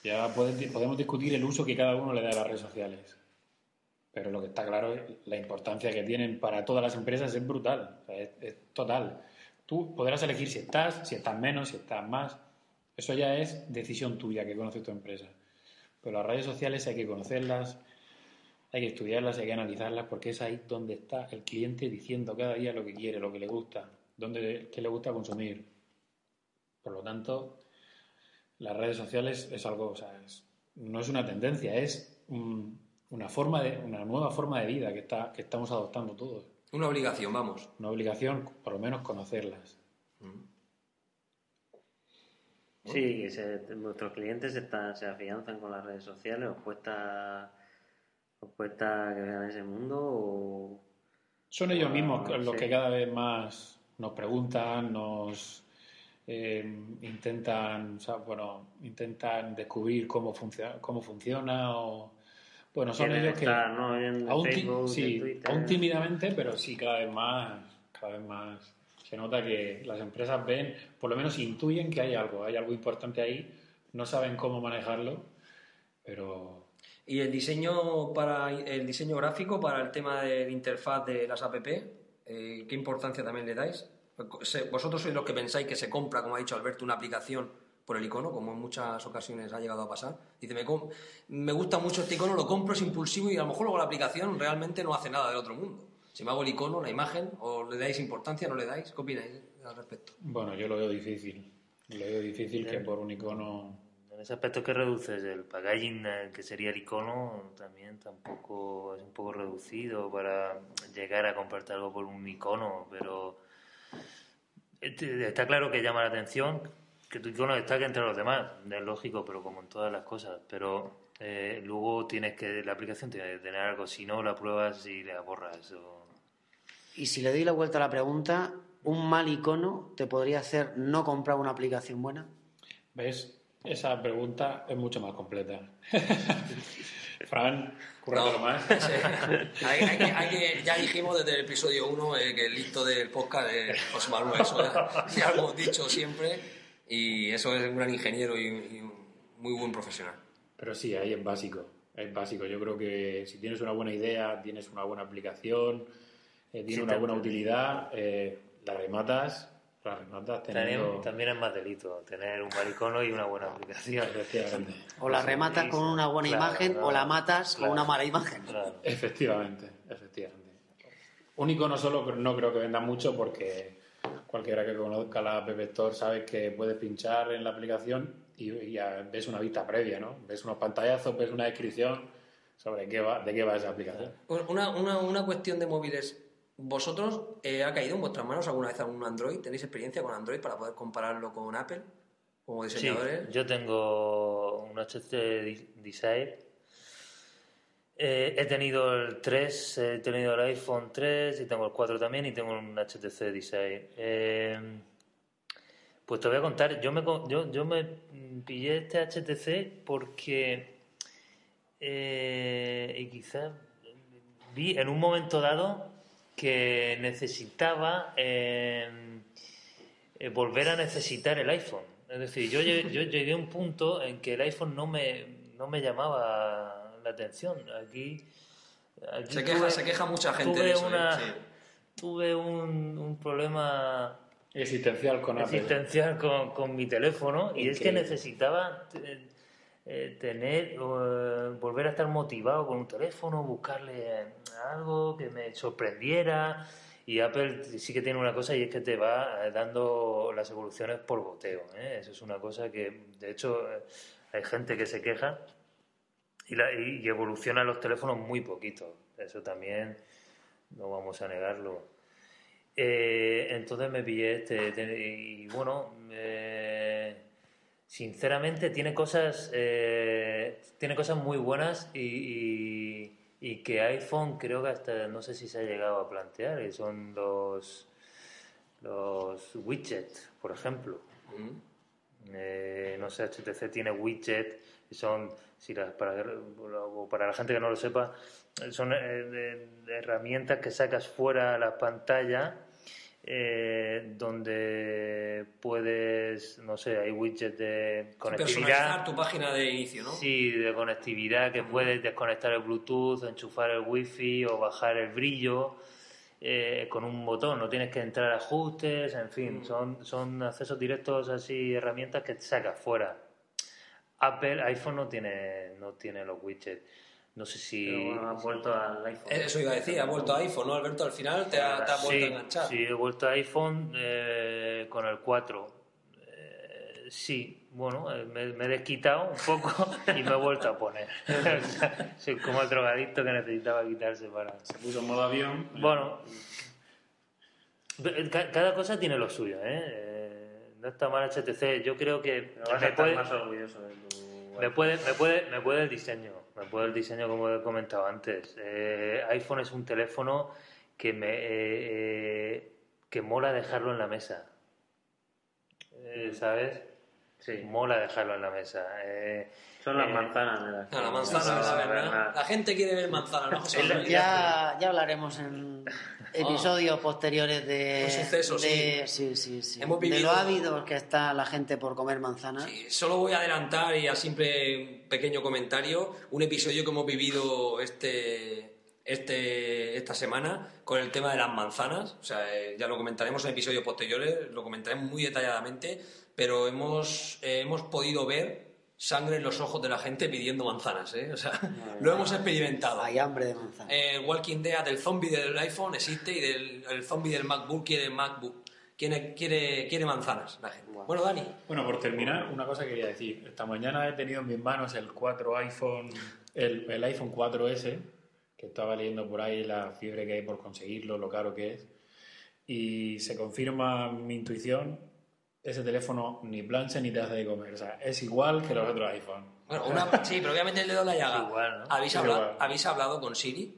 S5: Ya.
S4: Podemos discutir el uso que cada uno le da a las redes sociales. Pero lo que está claro es la importancia que tienen para todas las empresas es brutal. O sea, es, es total. Tú podrás elegir si estás, si estás menos, si estás más. Eso ya es decisión tuya que conoce tu empresa. Pero las redes sociales hay que conocerlas, hay que estudiarlas, hay que analizarlas, porque es ahí donde está el cliente diciendo cada día lo que quiere, lo que le gusta, dónde, qué le gusta consumir. Por lo tanto, las redes sociales es algo, o sea, es- no es una tendencia, es un- una forma de, una nueva forma de vida que está, que estamos adoptando todos.
S1: Una obligación, vamos.
S4: Una obligación, por lo menos, conocerlas.
S2: Sí, que se, vuestros clientes están- se afianzan con las redes sociales, ¿os cuesta, os cuesta que vean ese mundo o
S4: Son ellos mismos los que cada vez más nos preguntan, nos eh, intentan, o sea, bueno, intentan descubrir cómo funciona, cómo funciona o bueno, son ellos que
S2: estar, ¿no? en
S4: aún,
S2: Facebook, en
S4: sí,
S2: Twitter?
S4: aún tímidamente, pero sí cada vez más, cada vez más se nota que las empresas ven, por lo menos intuyen que hay algo, hay algo importante ahí, no saben cómo manejarlo, pero
S1: Y el diseño para el diseño gráfico para el tema de la interfaz de las app, eh, ¿qué importancia también le dais? Vosotros sois los que pensáis que se compra, como ha dicho Alberto, una aplicación por el icono, como en muchas ocasiones ha llegado a pasar. Dice, me, me gusta mucho este icono, lo compro, es impulsivo y a lo mejor luego la aplicación realmente no hace nada del otro mundo. Si me hago el icono, la imagen, o le dais importancia, no le dais, ¿qué opináis al respecto?
S4: bueno, yo lo veo difícil. Lo veo difícil que por un icono
S5: ese aspecto que reduces el packaging, eh, que sería el icono, también tampoco es un poco reducido para llegar a comprarte algo por un icono, pero este- está claro que llama la atención que tu icono destaque entre los demás, es lógico, pero como en todas las cosas, pero eh, luego tienes que, la aplicación tiene que tener algo, si no la pruebas y la borras. o-
S3: Y si le doy la vuelta a la pregunta, ¿un mal icono te podría hacer no comprar una aplicación buena?
S4: ¿Ves? Esa pregunta es mucho más completa. Fran, cúrratelo
S1: No.
S4: más.
S1: Sí. Hay- hay que- hay que- ya dijimos desde el episodio 1 que el listo del podcast es José Manuel. Eso ya, ya lo hemos dicho siempre. Y eso es un gran ingeniero y, y un muy buen profesional.
S4: Pero sí, ahí es básico. Es básico. Yo creo que si tienes una buena idea, tienes una buena aplicación, eh, tiene
S5: Sí,
S4: una buena utilidad, eh, la rematas, la rematas teniendo...
S5: También, también es más delito tener un mal icono y una buena aplicación.
S4: Efectivamente.
S3: O la rematas con una buena
S5: claro,
S3: imagen
S5: claro,
S3: o la matas
S5: claro.
S3: con una mala imagen.
S5: Claro.
S4: Efectivamente, efectivamente. Un icono solo no creo que venda mucho porque cualquiera que conozca la App Store sabe que puedes pinchar en la aplicación y, y ya ves una vista previa, ¿no? Ves unos pantallazos, ves una descripción sobre qué va, de qué va esa aplicación.
S1: Una, una, una cuestión de móviles. ¿Vosotros eh, ha caído en vuestras manos alguna vez algún Android? ¿Tenéis experiencia con Android para poder compararlo con Apple como
S5: Sí,
S1: diseñadores?
S5: yo tengo un HTC Desire. Eh, he tenido el 3, he tenido el iPhone 3 y tengo el 4 también y tengo un HTC Desire. Eh, pues te voy a contar, yo me, yo, yo me pillé este HTC porque, eh, y quizás vi en un momento dado que necesitaba eh, eh, volver a necesitar el iPhone. Es decir, yo llegué, yo llegué a un punto en que el iPhone no me, no me llamaba la atención. Aquí, aquí
S1: Se queja,
S5: tuve-
S1: se queja mucha gente
S5: tuve
S1: de eso. ¿eh?
S5: una-
S1: Sí.
S5: tuve un, un problema
S4: Existencial con Apple.
S5: existencial con, con mi teléfono y es que necesitaba eh, eh, tener eh, volver a estar motivado con un teléfono buscarle algo que me sorprendiera y Apple sí que tiene una cosa y es que te va eh, dando las evoluciones por goteo ¿eh? eso es una cosa que de hecho eh, hay gente que se queja y, la, y, evolucionan los teléfonos muy poquito eso también no vamos a negarlo Eh, entonces me pillé este. te- Y bueno, eh, sinceramente tiene cosas. eh, tiene cosas muy buenas y, y- y que iPhone creo que hasta no sé si se ha llegado a plantear, que son los. los widgets, por ejemplo. Eh, no sé, HTC tiene widgets que son, si las- para, para la gente que no lo sepa, son eh, de- de herramientas que sacas fuera a la pantalla eh, donde puedes, no sé, hay widgets de
S1: Personalizar
S5: conectividad.
S1: tu página de inicio, ¿no?
S5: Sí, de conectividad que puedes desconectar el Bluetooth, enchufar el Wi-Fi o bajar el brillo eh, con un botón. No tienes que entrar a ajustes, en fin, son, son accesos directos así, herramientas que sacas fuera. Apple, iPhone no tiene, no tiene los widgets. No sé si.
S2: Pero has vuelto al iPhone.
S1: Eso iba a decir, ha vuelto a iPhone, ¿no, Alberto? Al final te ha, te ha vuelto a
S5: sí,
S1: enganchar.
S5: sí, he vuelto a iPhone eh, con el 4. Eh, sí, bueno, eh, me, me he desquitado un poco y me he vuelto a poner. Soy como el drogadicto que necesitaba quitarse para...
S4: Se puso en modo avión.
S5: Bueno, ca- cada cosa tiene lo suyo, ¿eh? Eh, No está mal HTC. Yo creo que
S2: Pero vas a
S5: me
S2: estar
S5: puede,
S2: más orgulloso de tu
S5: me puede, me puede, me puede el diseño, me puede el diseño como he comentado antes. Eh, iPhone es un teléfono que me eh, eh, que mola dejarlo en la mesa, Eh, ¿sabes?
S2: Sí,
S5: Mola dejarlo en la mesa. Eh,
S2: son las
S5: eh,
S2: manzanas de las
S1: No, la manzana,
S2: no,
S1: la
S2: la.
S1: La gente quiere ver manzana, ¿no?
S3: Ya, ya hablaremos en episodios posteriores de,
S1: Un suceso,
S3: de, sí, sí, sí.
S1: Hemos
S3: de
S1: vivido-
S3: lo ávidos que está la gente por comer manzanas.
S1: Sí, solo voy a adelantar y a simple pequeño comentario un episodio que hemos vivido este, este, esta semana con el tema de las manzanas. O sea, eh, ya lo comentaremos en episodios posteriores, lo comentaremos muy detalladamente, pero hemos, eh, hemos podido ver sangre en los ojos de la gente pidiendo manzanas. ¿eh? O sea, lo hemos experimentado.
S3: Hay hambre de manzana.
S1: Eh, El Walking Dead del zombie del iPhone existe y del el zombie del MacBook quiere MacBook. Quiere, quiere, quiere manzanas la gente. Bueno, Dani.
S4: Bueno, por terminar, una cosa quería decir. Esta mañana he tenido en mis manos el 4 iPhone, el, el iPhone 4S, que estaba leyendo por ahí la fiebre que hay por conseguirlo, lo caro que es. Y se confirma mi intuición, ese teléfono ni plancha ni te hace de comer. O sea, es igual que los otros iPhone.
S1: Bueno, una, sí, pero obviamente el dedo en la llaga.
S5: Es igual, ¿no?
S1: ¿Habéis,
S4: Es
S1: hablado,
S4: igual.
S1: ¿Habéis hablado con Siri?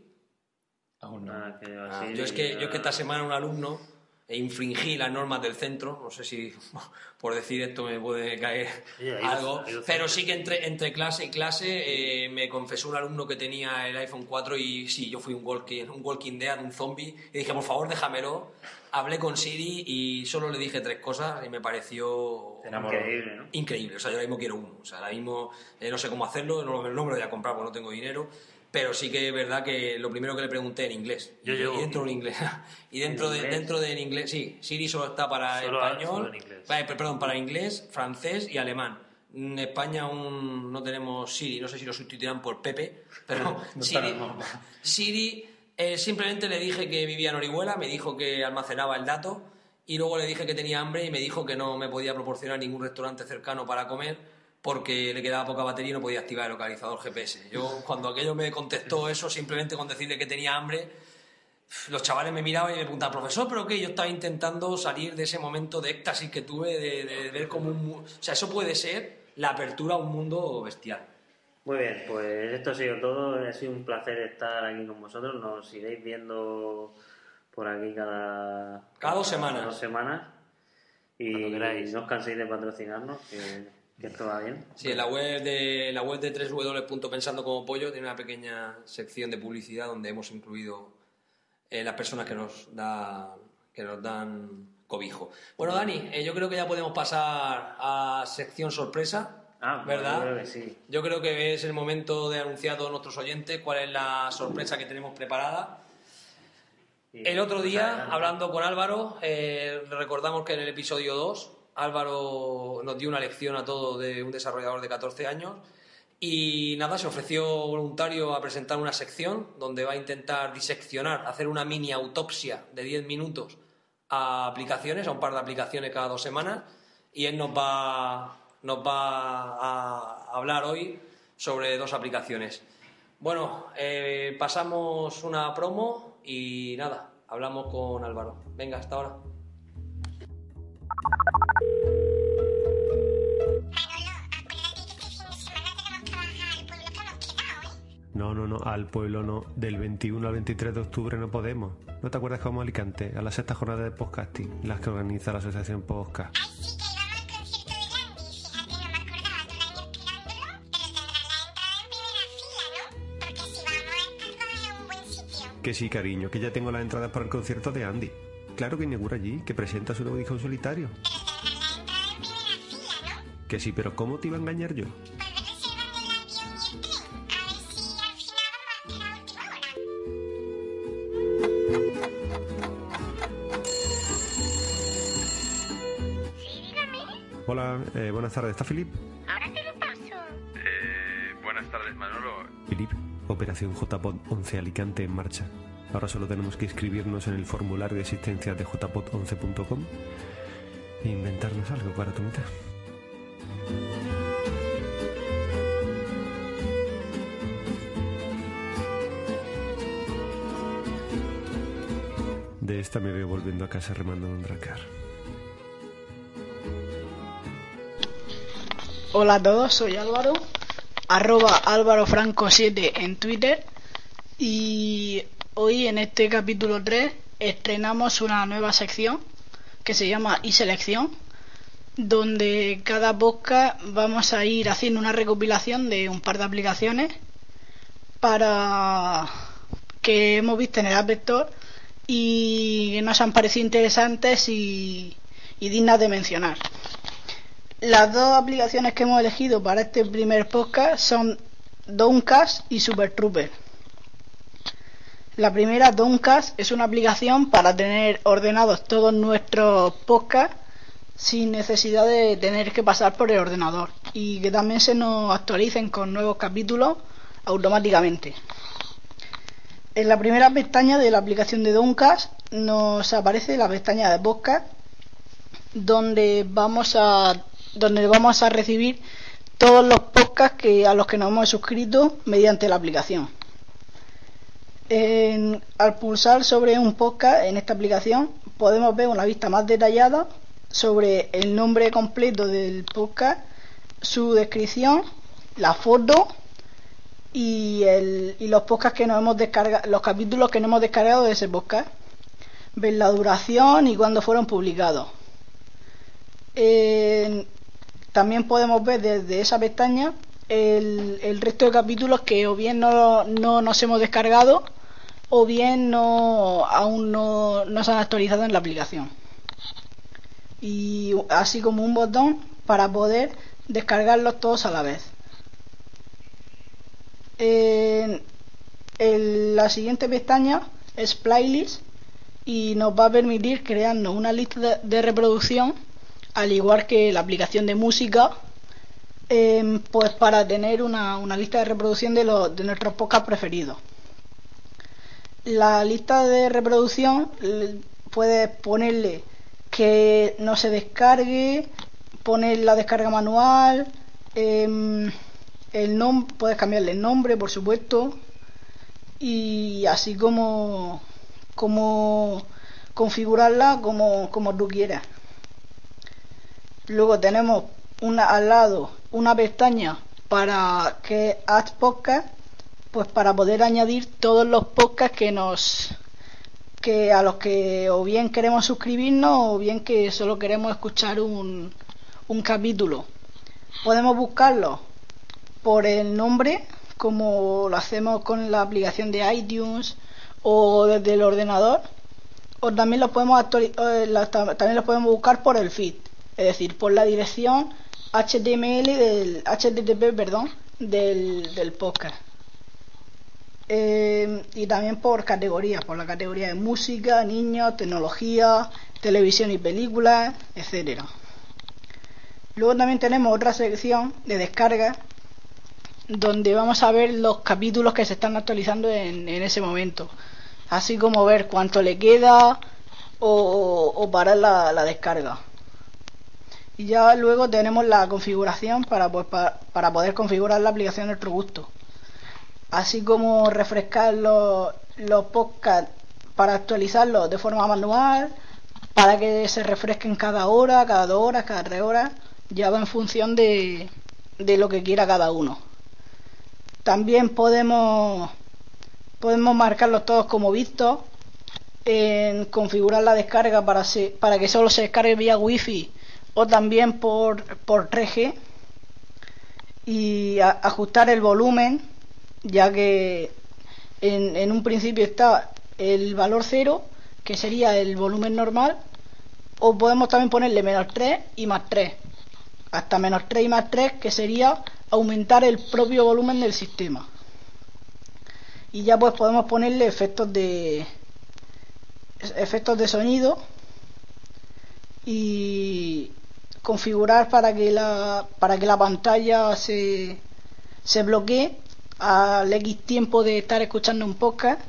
S4: Aún no.
S2: Ah, que
S1: Ah,
S2: así,
S1: yo, es que,
S2: ah,
S1: yo es que esta semana un alumno e infringí las normas del centro, no sé si por decir esto me puede caer
S5: ido-
S1: algo, pero sí que entre, entre clase y clase eh, me confesó un alumno que tenía el iPhone 4 y sí, yo fui un walking, un walking dead, un zombie, y dije, por favor, déjamelo. Hablé con Siri y solo le dije tres cosas y me pareció.
S2: Increíble, ¿no?
S1: increíble. O sea, yo ahora mismo quiero uno. O sea, ahora mismo eh, no sé cómo hacerlo, no, no me lo voy a comprar porque no tengo dinero. Pero sí que es verdad que lo primero que le pregunté en inglés.
S5: Yo llevo-
S1: y dentro en inglés. y dentro
S2: ¿En
S1: de
S2: inglés?
S1: dentro de en inglés, sí. Siri solo está para
S5: Solo-
S1: español.
S5: solo en inglés.
S1: eh, perdón, para inglés, francés y alemán. En España aún no tenemos Siri, no sé si lo sustituirán por Pepe, pero
S4: No
S1: Siri. Siri eh, simplemente le dije que vivía en Orihuela, me dijo que almacenaba el dato y luego le dije que tenía hambre y me dijo que no me podía proporcionar ningún restaurante cercano para comer porque le quedaba poca batería y no podía activar el localizador GPS. Yo cuando aquello me contestó eso, simplemente con decirle que tenía hambre, los chavales me miraban y me preguntaban, profesor, ¿pero qué? Yo estaba intentando salir de ese momento de éxtasis que tuve, de, de ver como un... O sea, eso puede ser la apertura a un mundo bestial.
S2: Muy bien, pues esto ha sido todo. Ha sido un placer estar aquí con vosotros. Nos iréis viendo por aquí cada,
S1: Cada dos semanas.
S2: dos semanas. Y no os canséis de patrocinarnos, que, que esto va bien.
S1: Sí, en la web de la web de www.pensando como pollo tiene una pequeña sección de publicidad donde hemos incluido eh, las personas que nos da que nos dan cobijo. Bueno, Dani, eh, yo creo que ya podemos pasar a sección sorpresa.
S2: Ah,
S1: ¿verdad?
S2: yo creo que sí.
S1: Yo creo que es el momento de anunciar a todos nuestros oyentes cuál es la sorpresa que tenemos preparada.
S2: Y-
S1: El otro
S2: pues
S1: día, hablando con Álvaro, eh, recordamos que en el episodio 2 Álvaro nos dio una lección a todos de un desarrollador de 14 años y nada, se ofreció voluntario a presentar una sección donde va a intentar diseccionar, hacer una mini autopsia de 10 minutos a aplicaciones, a un par de aplicaciones cada dos semanas y él nos va, nos va a hablar hoy sobre dos aplicaciones. Bueno, eh, pasamos una promo y nada, hablamos con Álvaro. Venga, hasta ahora.
S6: No, no, no, al pueblo no. Del 21 al 23 de octubre no podemos. ¿No te acuerdas que vamos a Alicante? A la sexta jornada de podcasting, las que organiza la Asociación Podcast.
S7: Ay, sí, que
S6: Que sí, cariño, que ya tengo las entradas para el concierto de Andy. Claro que inaugura allí, que presenta su nuevo disco en solitario.
S7: Pero tendrá la entrada en primera fila, ¿no?
S6: Que sí, pero ¿cómo te iba a engañar yo? Hola, eh, buenas tardes, ¿está Filip? Operación JPOT 11 Alicante en marcha. Ahora solo tenemos que inscribirnos en el formulario de existencia de jpot11.com e inventarnos algo para tu mitad. De esta me veo volviendo a casa remando en un dracar.
S8: Hola a todos, soy Álvaro, arroba Álvaro Franco 7 en Twitter y hoy en este capítulo 3 estrenamos una nueva sección que se llama y selección donde cada podcast vamos a ir haciendo una recopilación de un par de aplicaciones para que hemos visto en el App y que nos han parecido interesantes y, y dignas de mencionar. Las dos aplicaciones que hemos elegido para este primer podcast son Downcast y Super Trooper. La primera, Downcast, es una aplicación para tener ordenados todos nuestros podcasts sin necesidad de tener que pasar por el ordenador y que también se nos actualicen con nuevos capítulos automáticamente. En la primera pestaña de la aplicación de Downcast nos aparece la pestaña de podcast donde vamos a donde vamos a recibir todos los podcasts que, a los que nos hemos suscrito mediante la aplicación. En- al pulsar sobre un podcast en esta aplicación podemos ver una vista más detallada sobre el nombre completo del podcast, su descripción, la foto y, el, y los podcasts que nos hemos descargado, los capítulos que nos hemos descargado de ese podcast, ver la duración y cuándo fueron publicados. En- también podemos ver desde esa pestaña el, el resto de capítulos que o bien no, no nos hemos descargado o bien no aún no, no se han actualizado en la aplicación. Y así como un botón para poder descargarlos todos a la vez. En, la siguiente pestaña es Playlist y nos va a permitir crearnos una lista de reproducción al igual que la aplicación de música em, pues para tener una, una lista de reproducción de, los, de nuestros podcasts preferidos. La lista de reproducción puedes ponerle que no se descargue poner la descarga manual em, el nom puedes cambiarle el nombre por supuesto y así como como configurarla como, como tú quieras Luego tenemos una, al lado una pestaña para que Add Podcast, pues para poder añadir todos los podcasts que nos que a los que o bien queremos suscribirnos o bien que solo queremos escuchar un, un capítulo. Podemos buscarlos por el nombre, como lo hacemos con la aplicación de iTunes o desde el ordenador, o también los podemos eh, también los podemos buscar por el feed, es decir, por la dirección HTML del HTTP, perdón, del, del podcast. Eh, y también por categorías, por la categoría de música, niños, tecnología, televisión y películas, etcétera. Luego también tenemos otra sección de descarga donde vamos a ver los capítulos que se están actualizando en, en ese momento, así como ver cuánto le queda o, parar la descarga. Y ya luego tenemos la configuración para, pues, pa- para poder configurar la aplicación a nuestro gusto. Así como refrescar los, los podcasts para actualizarlo de forma manual, para que se refresquen cada hora, cada dos horas, cada tres horas, ya va en función de, de lo que quiera cada uno. También podemos, podemos marcarlos todos como vistos, en configurar la descarga para, se- para que solo se descargue vía wifi o también por, por 3G y ajustar el volumen ya que en, en un principio está el valor cero que sería el volumen normal o podemos también ponerle menos 3 y más 3 hasta menos 3 y más 3 que sería aumentar el propio volumen del sistema. Y ya pues podemos ponerle efectos de efectos de sonido y configurar para que la para que la pantalla se, se bloquee al X tiempo de estar escuchando un podcast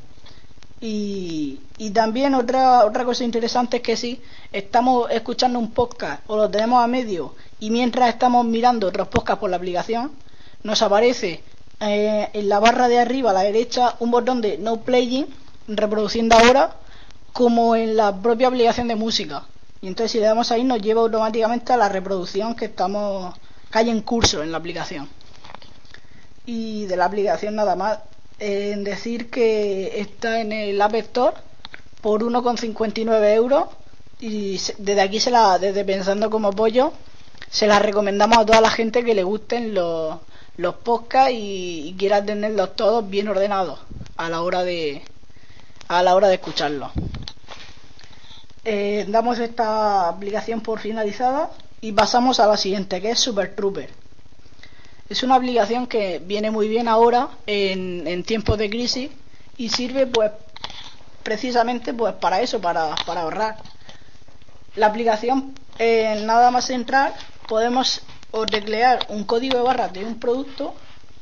S8: y, y también otra otra cosa interesante es que si estamos escuchando un podcast o lo tenemos a medio y mientras estamos mirando otros podcasts por la aplicación nos aparece eh, en la barra de arriba a la derecha un botón de no playing reproduciendo ahora como en la propia aplicación de música. Y entonces si le damos ahí nos lleva automáticamente a la reproducción que estamos que hay en curso en la aplicación. Y de la aplicación nada más. En decir que está en el App Store por 1,59 euros y desde aquí se la, desde pensando como pollo, se la recomendamos a toda la gente que le gusten los, los podcasts y, y quiera tenerlos todos bien ordenados a la hora de a la hora de escucharlos. Eh, damos esta aplicación por finalizada y pasamos a la siguiente, que es Super Trooper. Es una aplicación que viene muy bien ahora en, tiempos de crisis y sirve pues precisamente pues para eso, para, para ahorrar. La aplicación, eh, nada más entrar, podemos o teclear un código de barras de un producto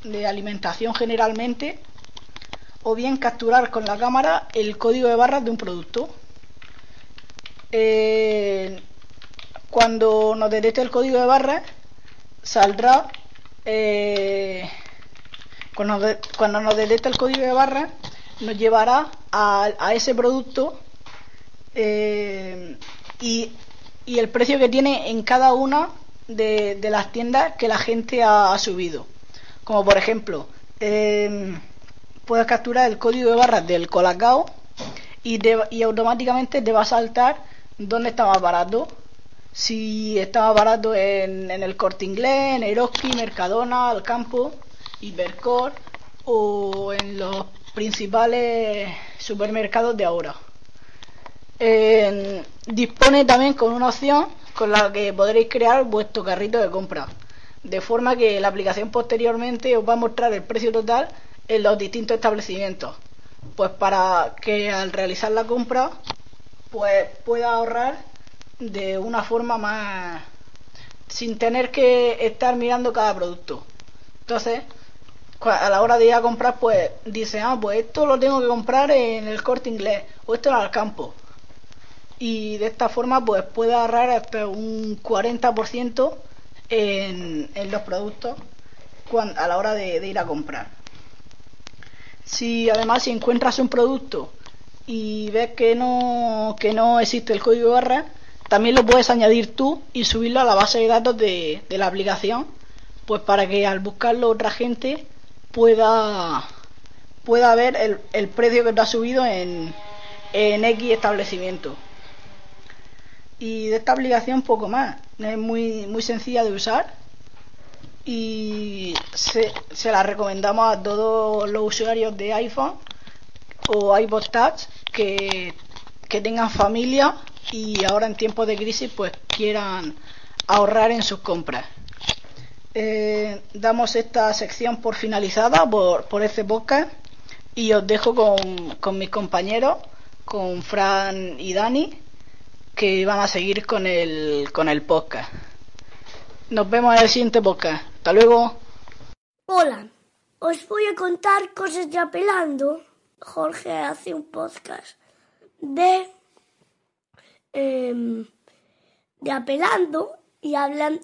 S8: de alimentación generalmente o bien capturar con la cámara el código de barras de un producto. Eh, cuando nos detecte el código de barras, saldrá. eh, cuando, cuando nos detecte el código de barras, nos llevará a, a ese producto eh, y, y el precio que tiene en cada una de, de las tiendas que la gente ha, subido. Como por ejemplo, eh, puedes capturar el código de barras del Colacao y, te- y automáticamente te va a saltar dónde está más barato. Si está más barato en, en el Corte Inglés, en Eroski, Mercadona, Alcampo, Hipercor o en los principales supermercados de ahora. Dispone también con una opción con la que podréis crear vuestro carrito de compra, de forma que la aplicación posteriormente os va a mostrar el precio total en los distintos establecimientos, pues para que al realizar la compra pues pueda ahorrar de una forma más sin tener que estar mirando cada producto. Entonces, a la hora de ir a comprar, pues dice, ah, pues esto lo tengo que comprar en el corte inglés o esto en el campo. Y de esta forma, pues puede ahorrar hasta un 40% en, en los productos cuan- a la hora de ir a comprar. Si además si encuentras un producto y ves que no, que no existe el código barra, también lo puedes añadir tú y subirlo a la base de datos de, de la aplicación, pues para que al buscarlo otra gente pueda, pueda ver el, el precio que te ha subido en, en X establecimiento. Y de esta aplicación poco más, es muy, muy sencilla de usar y se, se la recomendamos a todos los usuarios de iPhone o iPod Touch que, que tengan familia y ahora en tiempos de crisis pues quieran ahorrar en sus compras. Eh, damos esta sección por finalizada por, por este podcast y os dejo con, con mis compañeros, con Fran y Dani, que van a seguir con el, con el podcast. Nos vemos en el siguiente podcast. Hasta luego.
S9: Hola, os voy a contar cosas de Apelando. Jorge hace un podcast de, em, de Apelando y hablan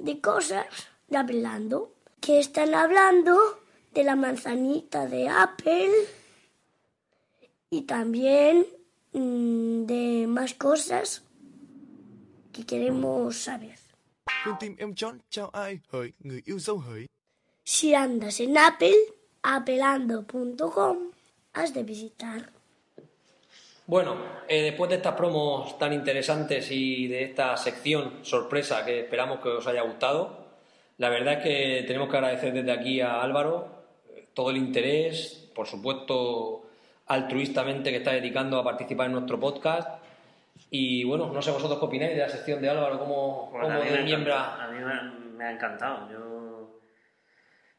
S9: de cosas de Apelando. Que están hablando de la manzanita de Apple y también mm, de más cosas que queremos saber.
S10: Em.
S9: Si andas en Apple, apelando.com, has de visitar.
S1: Bueno, eh, después de estas promos tan interesantes y de esta sección sorpresa que esperamos que os haya gustado, la verdad es que tenemos que agradecer desde aquí a Álvaro eh, todo el interés, por supuesto altruistamente que está dedicando a participar en nuestro podcast. Y bueno, no sé vosotros qué opináis de la sección de Álvaro como,
S2: Pues
S1: como
S2: a mí, me
S1: miembro.
S2: encantado, a mí me, me ha encantado. Yo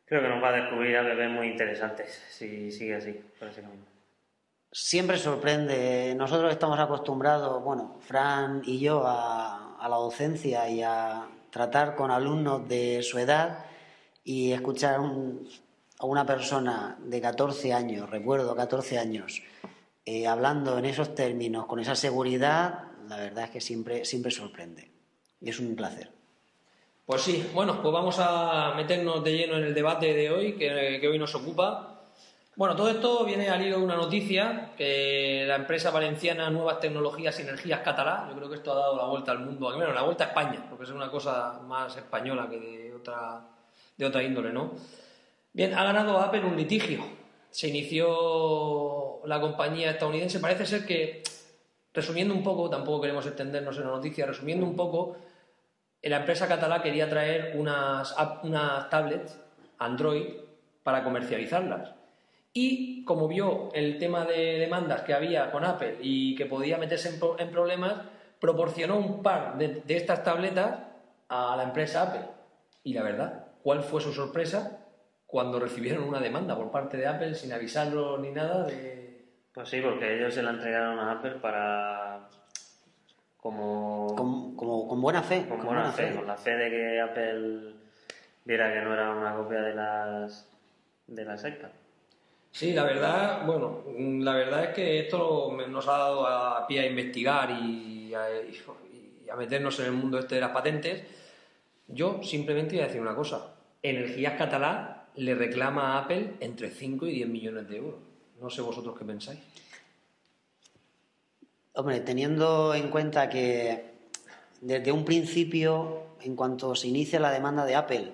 S2: creo que nos va a descubrir a bebés muy interesantes si sigue así, por ese camino.
S3: Siempre sorprende. Nosotros estamos acostumbrados, bueno, Fran y yo, a, a la docencia y a tratar con alumnos de su edad y escuchar un- a una persona de 14 años, recuerdo 14 años, eh, hablando en esos términos, con esa seguridad, la verdad es que siempre, siempre sorprende. Y es un placer.
S1: Pues sí, bueno, pues vamos a meternos de lleno en el debate de hoy, que, hoy nos ocupa. Bueno, todo esto viene al hilo de una noticia que la empresa valenciana Nuevas Tecnologías y Energías Catalá, yo creo que esto ha dado la vuelta al mundo, bueno, la vuelta a España, porque es una cosa más española que de otra, de otra índole, ¿no? Bien, ha ganado Apple un litigio. Se inició la compañía estadounidense. Parece ser que, resumiendo un poco, tampoco queremos extendernos en la noticia, resumiendo un poco, la empresa catalá quería traer unas, unas tablets Android para comercializarlas. Y como vio el tema de demandas que había con Apple y que podía meterse en, en problemas, proporcionó un par de, de estas tabletas a la empresa Apple. Y la verdad, ¿cuál fue su sorpresa cuando recibieron una demanda por parte de Apple sin avisarlo ni nada de...
S2: Pues sí, porque ellos se la entregaron a Apple para. como.
S3: Con, con buena fe.
S2: con
S3: con
S2: buena fe, con la fe de que Apple viera que no era una copia de las. de las iPad.
S1: Sí, la verdad, bueno, la verdad es que esto nos ha dado a pie a investigar y a, y a meternos en el mundo este de las patentes. Yo simplemente voy a decir una cosa. Energías Catalá le reclama a Apple entre 5 y 10 millones de euros. No sé vosotros qué pensáis.
S3: Hombre, teniendo en cuenta que desde un principio, en cuanto se inicia la demanda de Apple,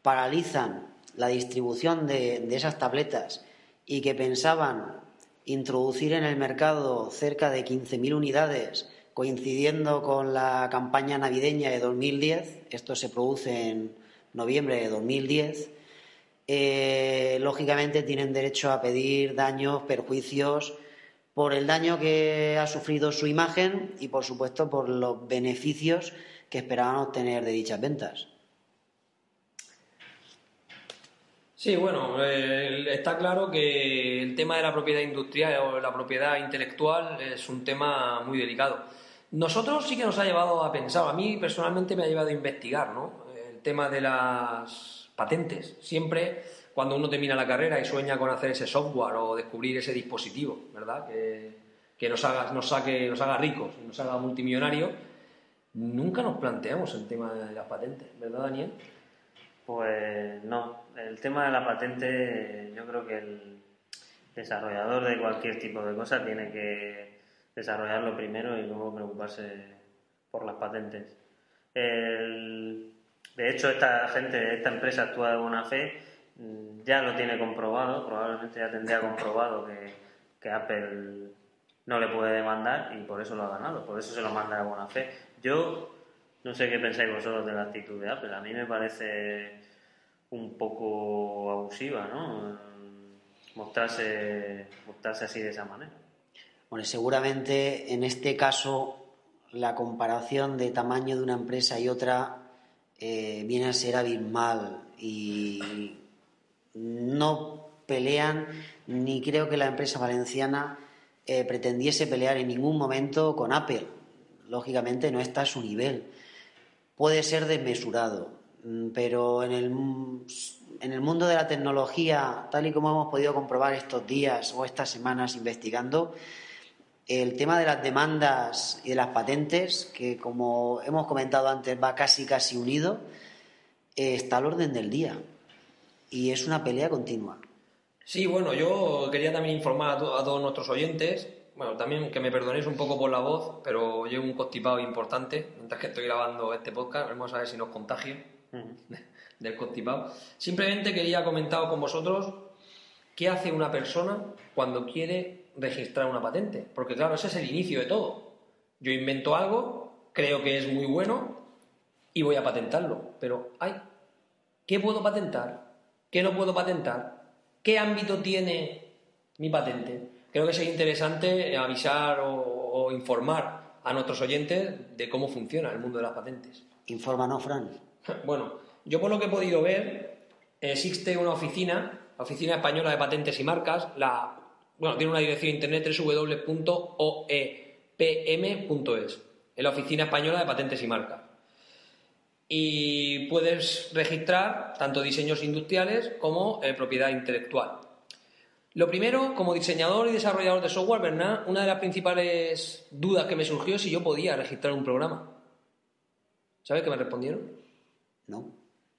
S3: paralizan la distribución de, esas tabletas y que pensaban introducir en el mercado cerca de 15.000 unidades, coincidiendo con la campaña navideña de 2010, esto se produce en noviembre de 2010, eh, lógicamente tienen derecho a pedir daños, perjuicios por el daño que ha sufrido su imagen y, por supuesto, por los beneficios que esperaban obtener de dichas ventas.
S1: Sí, bueno, eh, está claro que el tema de la propiedad industrial o la propiedad intelectual es un tema muy delicado. Nosotros sí que nos ha llevado a pensar, a mí personalmente me ha llevado a investigar, ¿no? El tema de las patentes. Siempre cuando uno termina la carrera y sueña con hacer ese software o descubrir ese dispositivo, ¿verdad? Que, que nos haga, nos saque, nos haga ricos nos haga multimillonarios, nunca nos planteamos el tema de las patentes, ¿verdad, Daniel?
S2: Pues no, el tema de la patente, yo creo que el desarrollador de cualquier tipo de cosa tiene que desarrollarlo primero y luego preocuparse por las patentes. De hecho, esta gente, esta empresa actúa de buena fe, ya lo tiene comprobado, probablemente ya tendría comprobado que, que Apple no le puede demandar y por eso lo ha ganado, por eso se lo manda de buena fe. Yo no sé qué pensáis vosotros de la actitud de Apple, a mí me parece un poco abusiva, ¿no? Mostrarse, mostrarse así de esa manera.
S3: Bueno, seguramente en este caso la comparación de tamaño de una empresa y otra eh, viene a ser abismal y no pelean ni creo que la empresa valenciana eh, pretendiese pelear en ningún momento con Apple. Lógicamente no está a su nivel. Puede ser desmesurado, mm, pero en el, en el mundo de la tecnología, tal y como hemos podido comprobar estos días o estas semanas investigando, el tema de las demandas y de las patentes, que como hemos comentado antes va casi casi unido, eh, está al orden del día y es una pelea continua.
S1: Sí, bueno, yo quería también informar a, to- a todos nuestros oyentes, bueno, también que me perdonéis un poco por la voz, pero llevo un constipado importante mientras que estoy grabando este podcast, vamos a ver si nos contagio del constipado. Simplemente quería comentar con vosotros qué hace una persona cuando quiere registrar una patente, porque claro, ese es el inicio de todo. Yo invento algo, creo que es muy bueno y voy a patentarlo, pero ay, ¿qué puedo patentar? ¿Qué no puedo patentar? ¿Qué ámbito tiene mi patente? Creo que sería interesante avisar o, o informar a nuestros oyentes de cómo funciona el mundo de las patentes.
S3: Infórmanos, Fran.
S1: Bueno, yo por lo que he podido ver, existe una oficina, la Oficina Española de Patentes y Marcas, la, bueno, tiene una dirección de internet www.oepm.es, es la Oficina Española de Patentes y Marcas. Y puedes registrar tanto diseños industriales como eh, propiedad intelectual. Lo primero, como diseñador y desarrollador de software, Bernard, una de las principales dudas que me surgió es si yo podía registrar un programa. ¿Sabes qué me respondieron?
S3: No.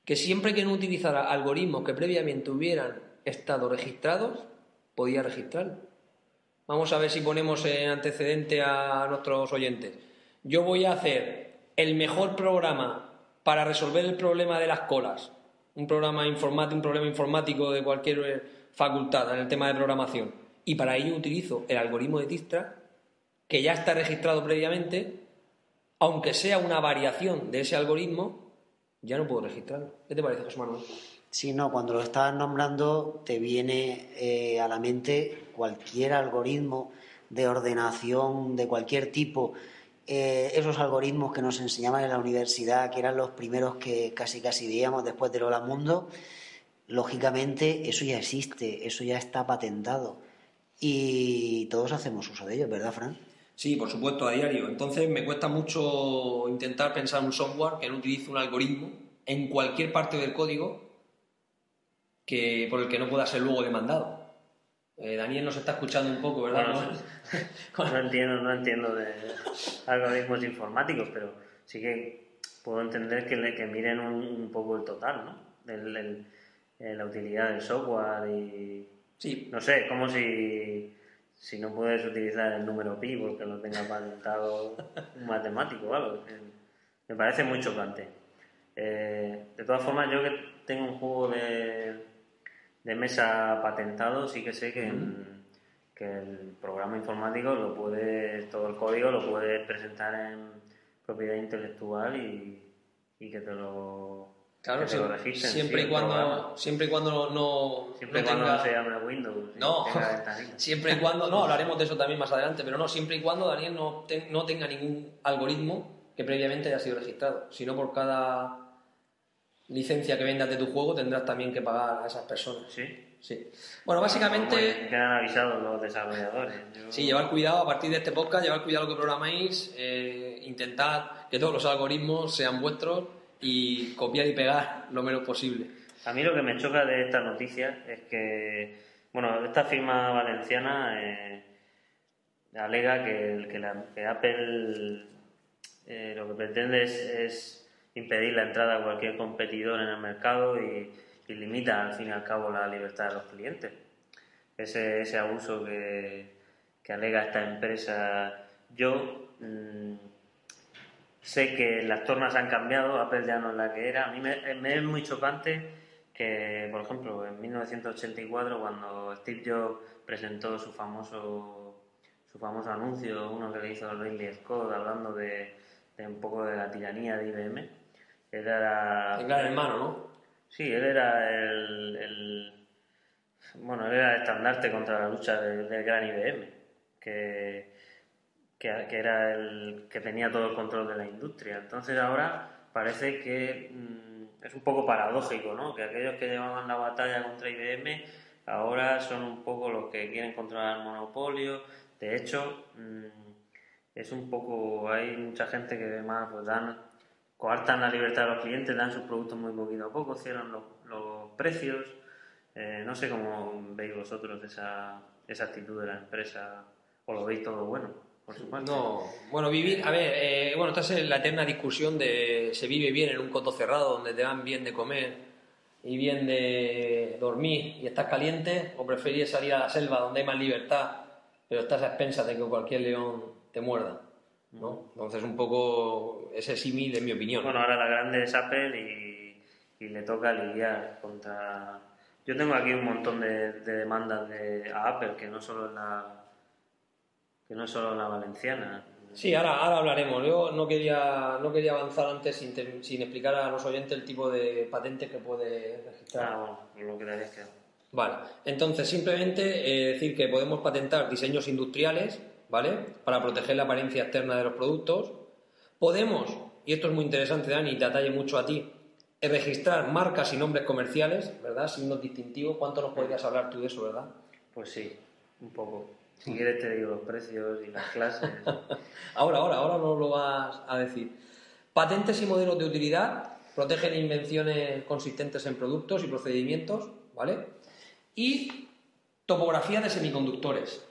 S1: Que siempre que no utilizara algoritmos que previamente hubieran estado registrados, podía registrarlo. Vamos a ver si ponemos en antecedente a nuestros oyentes. Yo voy a hacer el mejor programa para resolver el problema de las colas, un problema informático de cualquier eh, facultad en el tema de programación, y para ello utilizo el algoritmo de Dijkstra, que ya está registrado previamente, aunque sea una variación de ese algoritmo, ya no puedo registrarlo. ¿Qué te parece, José Manuel?
S3: Sí, no, cuando lo estás nombrando te viene eh, a la mente cualquier algoritmo de ordenación de cualquier tipo. Eh, esos algoritmos que nos enseñaban en la universidad, que eran los primeros que casi casi veíamos después del Hola Mundo, lógicamente eso ya existe, eso ya está patentado. Y todos hacemos uso de ellos, ¿verdad, Fran?
S1: Sí, por supuesto, a diario. Entonces me cuesta mucho intentar pensar un software que no utilice un algoritmo en cualquier parte del código que, por el que no pueda ser luego demandado. Eh, Daniel nos está escuchando un poco, ¿verdad?
S2: Bueno, no entiendo, no entiendo de algoritmos informáticos, pero sí que puedo entender que, le- que miren un, un poco el total, ¿no? El- el- la utilidad del software y...
S1: Sí.
S2: No sé, como si, si no puedes utilizar el número pi porque lo tenga patentado un matemático o algo. Me parece muy chocante. Eh, de todas formas, yo que tengo un juego de, de mesa patentado, sí que sé que, en- que el programa informático lo puedes, todo el código lo puedes presentar en propiedad intelectual y, y que te lo,
S1: Claro, siempre, siempre
S2: sí,
S1: y cuando,
S2: programa.
S1: siempre y cuando no,
S2: Siempre y
S1: no
S2: cuando
S1: tenga-
S2: no se llame Windows.
S1: No, siempre y cuando, no, hablaremos de eso también más adelante, pero no, siempre y cuando Daniel no, te- no tenga ningún algoritmo que previamente haya sido registrado. Si no, por cada licencia que vendas de tu juego tendrás también que pagar a esas personas.
S2: Sí.
S1: Sí. Bueno, básicamente,
S2: Bueno, quedan avisados los desarrolladores. Yo-
S1: sí, llevar cuidado a partir de este podcast, llevar cuidado lo que programáis, eh, intentad que todos los algoritmos sean vuestros y copiar y pegar lo menos posible.
S2: A mí lo que me choca de esta noticia es que, bueno, esta firma valenciana eh, alega que, que la- que Apple eh, lo que pretende es, es impedir la entrada de cualquier competidor en el mercado y, y limita al fin y al cabo la libertad de los clientes. Ese, ese abuso que, que alega esta empresa, yo mm, sé que las tornas han cambiado, Apple ya no es la que era. A mí me, me es muy chocante que, por ejemplo, en 1984, cuando Steve Jobs presentó su famoso, su famoso anuncio, uno que le hizo Ridley Scott, hablando de, de un poco de la tiranía de IBM, era...
S1: El gran hermano, ¿no?
S2: Sí, él era el, el- bueno, él era el estandarte contra la lucha de- del gran IBM, que, que, que era el que tenía todo el control de la industria. Entonces ahora parece que mm, es un poco paradójico, ¿no? Que aquellos que llevaban la batalla contra IBM ahora son un poco los que quieren controlar el monopolio. De hecho, mm, es un poco, hay mucha gente que además pues dan, coartan la libertad de los clientes, dan sus productos muy poquito a poco, cierran los, los precios. Eh, no sé cómo veis vosotros esa, esa actitud de la empresa, o lo veis todo bueno, por supuesto.
S1: No, bueno, vivir, a ver, eh, bueno, esta es la eterna discusión de se vive bien en un coto cerrado donde te dan bien de comer y bien de dormir y estás caliente, o preferís salir a la selva donde hay más libertad, pero estás a expensas de que cualquier león te muerda. ¿No? Entonces, un poco ese símil, en mi opinión.
S2: Bueno, ahora la grande es Apple y, y le toca lidiar contra... Yo tengo aquí un montón de, de demandas de, a Apple, que no solo es la, que no es solo la valenciana.
S1: Sí, ahora, ahora hablaremos. Yo no quería, no quería avanzar antes sin, te- sin explicar a los oyentes el tipo de patentes que puede registrar.
S2: Ah, bueno, lo que te.
S1: Vale, entonces simplemente eh, decir que podemos patentar diseños industriales, ¿vale? Para proteger la apariencia externa de los productos. Podemos, y esto es muy interesante, Dani, y te atalle mucho a ti, registrar marcas y nombres comerciales, ¿verdad? Signos distintivos. ¿Cuánto nos podrías hablar tú de eso, verdad?
S2: Pues sí, un poco. Si quieres te digo los precios y las clases.
S1: Ahora, ahora, ahora nos lo vas a decir. Patentes y modelos de utilidad protegen invenciones consistentes en productos y procedimientos, ¿vale? Y topografía de semiconductores.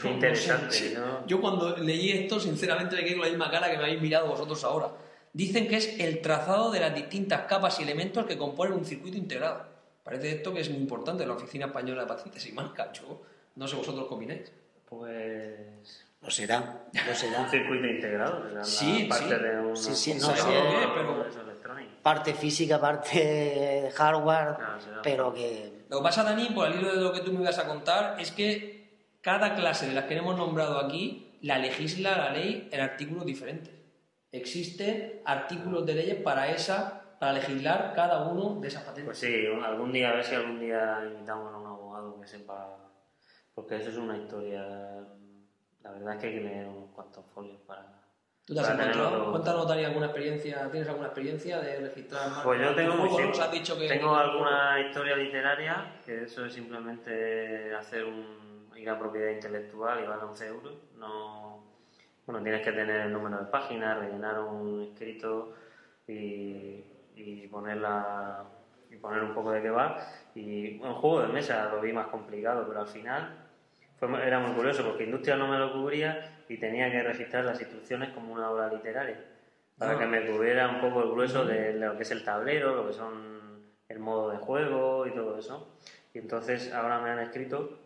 S2: Qué interesante,
S1: sí.
S2: ¿no?
S1: Yo cuando leí esto, sinceramente me quedé con la misma cara que me habéis mirado vosotros ahora. Dicen que es el trazado de las distintas capas y elementos que componen un circuito integrado. Parece esto que es muy importante en la Oficina Española de Patentes y Marcas. Yo no sé vosotros qué opináis.
S2: Pues
S3: Lo será, lo será.
S2: un circuito integrado. será
S1: Sí,
S2: parte
S1: sí.
S2: de un
S3: Sí, sí, no
S1: sé, pero-
S2: pero...
S3: Parte física, parte hardware,
S2: será.
S3: pero que
S1: Lo que pasa, Dani, por el hilo de lo que tú me ibas a contar, es que cada clase de las que hemos nombrado aquí la legisla la ley en artículos diferentes. Existen artículos de leyes para esa, para legislar cada uno de esas patentes.
S2: Pues sí, algún día, a ver si algún día invitamos a un abogado que sepa, porque eso es una historia, la verdad es que hay que leer unos cuantos folios para...
S1: ¿Tú te has encontrado? Cuéntanos, Dani, alguna experiencia, ¿tienes alguna experiencia de registrar marcas?
S2: Pues yo tengo,
S1: has dicho que...
S2: tengo alguna historia literaria, que eso es simplemente hacer un, ir a propiedad intelectual y vale 11 euros. No, bueno, tienes que tener el número de página, rellenar un escrito y, y ponerla y poner un poco de qué va. Y un juego de mesa lo vi más complicado, pero al final fue, era muy curioso porque Industria no me lo cubría y tenía que registrar las instrucciones como una obra literaria para
S1: Ah.
S2: que me cubriera un poco el grueso de lo que es el tablero, lo que son el modo de juego y todo eso. Y entonces ahora me han escrito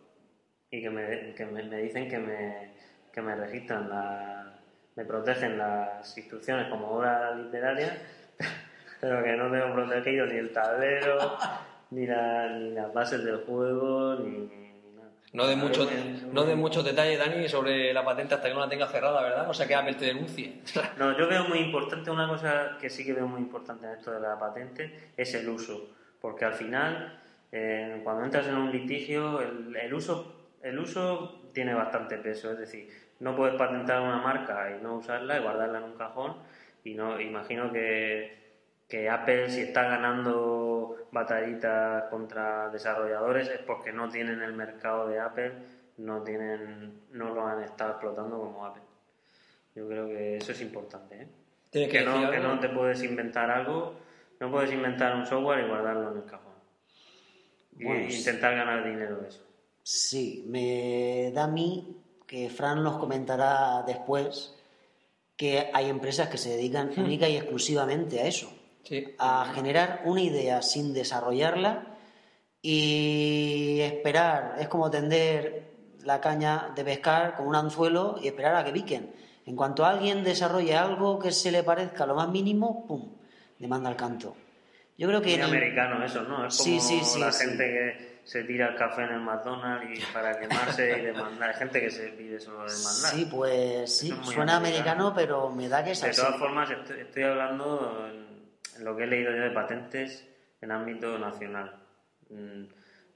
S2: y que me, que me, me dicen que me, que me registran, la, me protegen las instrucciones como obra literaria, pero que no tengo protegido ni el tablero, ni, la, ni las bases del juego, ni.
S1: No de mucho, no de muchos detalles, Dani, sobre la patente hasta que no la tenga cerrada, ¿verdad? O sea, que Apple te denuncie.
S2: No, yo veo muy importante, una cosa que sí que veo muy importante en esto de la patente es el uso, porque al final, eh, cuando entras en un litigio, el, el uso el uso tiene bastante peso, es decir, no puedes patentar una marca y no usarla y guardarla en un cajón, y no imagino que, que Apple si está ganando batallitas contra desarrolladores es porque no tienen el mercado de Apple, no tienen no lo han estado explotando como Apple. Yo creo que eso es importante, ¿eh?
S1: Tienes que
S2: que, no, que no te puedes inventar algo, no puedes inventar un software y guardarlo en el cajón. Y
S3: Bueno,
S2: intentar ganar dinero de eso.
S3: Sí, me da a mí que Fran nos comentará después que hay empresas que se dedican única y exclusivamente a eso,
S1: Sí.
S3: a generar una idea sin desarrollarla y esperar, es como tender la caña de pescar con un anzuelo y esperar a que piquen. En cuanto alguien desarrolle algo que se le parezca lo más mínimo, ¡pum!, demanda al canto. Yo creo que...
S2: Muy
S3: el-
S2: americano eso, ¿no? Es como
S3: Sí, sí, sí,
S2: la gente que se tira el café en el McDonald's y para quemarse y demandar. Hay gente que se pide solo demandar.
S3: Sí, pues sí,
S2: es
S3: suena
S2: americano.
S3: pero me da que es
S2: De
S3: así.
S2: todas formas, estoy, estoy hablando en, lo que he leído yo de patentes en ámbito nacional. Mm,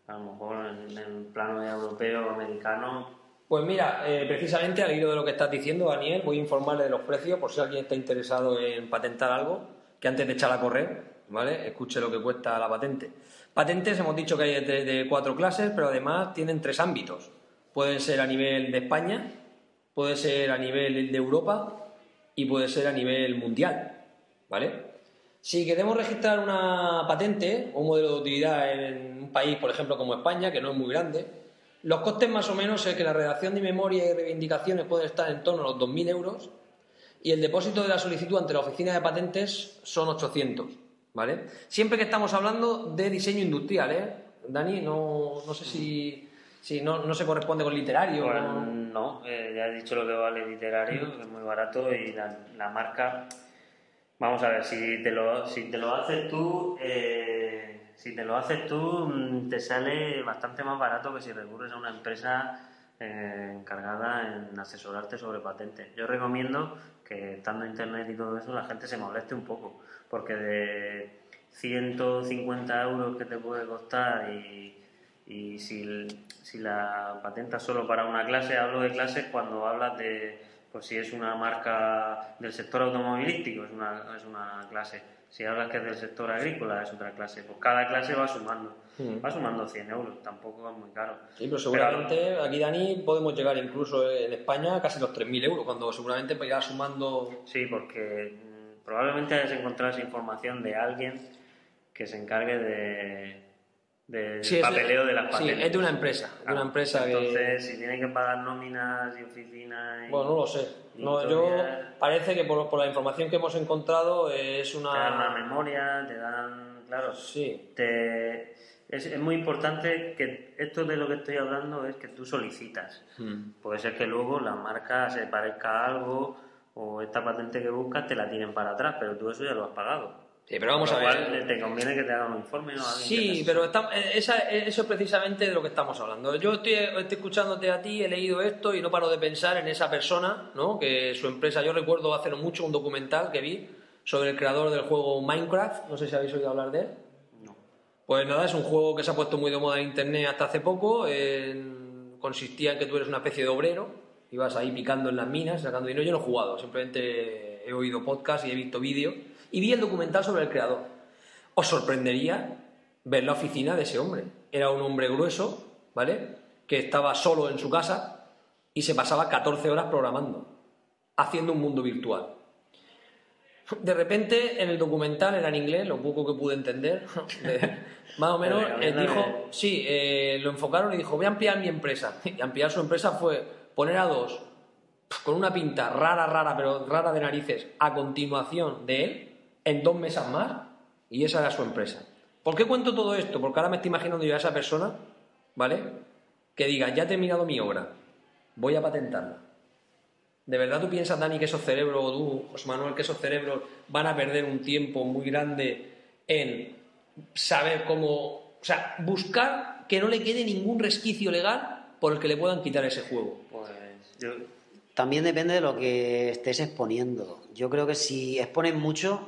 S2: A lo mejor en, en plano europeo o americano.
S1: Pues mira, eh, precisamente al hilo de lo que estás diciendo, Daniel, voy a informarle de los precios por si alguien está interesado en patentar algo, que antes de echar a correr, ¿vale? Escuche lo que cuesta la patente. Patentes hemos dicho que hay de, cuatro clases, pero además tienen tres ámbitos. Pueden ser a nivel de España, puede ser a nivel de Europa y puede ser a nivel mundial, ¿vale? Si queremos registrar una patente o un modelo de utilidad en un país, por ejemplo, como España, que no es muy grande, los costes más o menos es que la redacción de memoria y reivindicaciones pueden estar en torno a los 2.000 euros y el depósito de la solicitud ante la oficina de patentes son 800. ¿Vale? Siempre que estamos hablando de diseño industrial, ¿eh? Dani, no, no sé si, si no, no se corresponde con literario.
S2: Pues
S1: ¿no?
S2: eh, ya he dicho lo que vale literario, que es muy barato y la, la marca. Vamos a ver, si te lo, si te lo haces tú, eh, si te lo haces tú, mm, te sale bastante más barato que si recurres a una empresa eh, encargada en asesorarte sobre patentes. Yo recomiendo que estando internet y todo eso, la gente se moleste un poco, porque de 150 euros que te puede costar y, y si, si la patentas solo para una clase, hablo de clases cuando hablas de, pues si es una marca del sector automovilístico, es una, es una clase. Si hablas que es del sector agrícola, es otra clase. Pues cada clase va sumando.
S1: Mm.
S2: Va sumando 100 euros, tampoco es muy caro.
S1: Sí, pero seguramente aquí, Dani, podemos llegar incluso en España a casi los 3.000 euros, cuando seguramente pues, ya sumando...
S2: Sí, porque mm, probablemente hayas encontrado esa información de alguien que se encargue de, del
S1: Sí,
S2: papeleo de las
S1: sí,
S2: patentes.
S1: es de una empresa, de una empresa que-
S2: Entonces, si tienen que pagar nóminas y oficinas... Y,
S1: Bueno, no lo sé. No, yo parece que por, por la información que hemos encontrado eh, es
S2: Te dan una
S1: una...
S2: memoria, te dan... Claro,
S1: Sí,
S2: te, es, es muy importante que esto de lo que estoy hablando es que tú solicitas.
S1: Mm.
S2: Puede ser que luego la marca se parezca a algo o esta patente que buscas te la tiren para atrás, pero tú eso ya lo has pagado.
S1: Sí, pero vamos
S2: lo
S1: a
S2: cual,
S1: ver.
S2: te conviene que te hagan un informe o
S1: Sí, pero está- eh, esa- eso es precisamente de lo que estamos hablando. Yo estoy, estoy escuchándote a ti, he leído esto y no paro de pensar en esa persona, ¿no? Que su empresa, yo recuerdo hace no mucho un documental que vi sobre el creador del juego Minecraft, no sé si habéis oído hablar de él.
S2: No.
S1: Pues nada, es un juego que se ha puesto muy de moda en internet hasta hace poco. en- consistía en que tú eres una especie de obrero, ibas ahí picando en las minas, sacando dinero. Yo no he jugado, simplemente he oído podcast y he visto vídeos. Y vi el documental sobre el creador. Os sorprendería ver la oficina de ese hombre. Era un hombre grueso, ¿vale? Que estaba solo en su casa y se pasaba 14 horas programando, haciendo un mundo virtual. De repente, en el documental era en inglés, lo poco que pude entender, más o menos, él dijo, sí, eh, lo enfocaron y dijo, voy a ampliar mi empresa. Y ampliar su empresa fue poner a dos, con una pinta rara, rara, pero rara de narices, a continuación de él, en dos mesas más, y esa era su empresa. ¿Por qué cuento todo esto? Porque ahora me estoy imaginando yo a esa persona, ¿vale? Que diga, ya he terminado mi obra, voy a patentarla. ¿De verdad tú piensas, Dani, que esos cerebros, o tú, José Manuel, que esos cerebros van a perder un tiempo muy grande en saber cómo. O sea, buscar que no le quede ningún resquicio legal por el que le puedan quitar ese juego?
S2: Pues yo,
S3: También depende de lo que estés exponiendo. Yo creo que si expones mucho,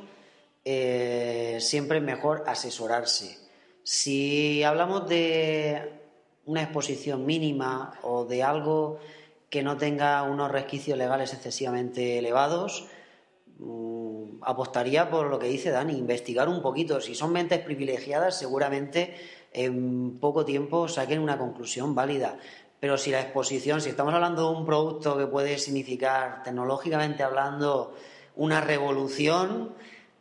S3: eh, siempre es mejor asesorarse. Si hablamos de una exposición mínima o de algo que no tenga unos resquicios legales excesivamente elevados, mm, apostaría por lo que dice Dani, investigar un poquito. Si son mentes privilegiadas, seguramente en poco tiempo saquen una conclusión válida. Pero si la exposición, si estamos hablando de un producto que puede significar, tecnológicamente hablando, una revolución,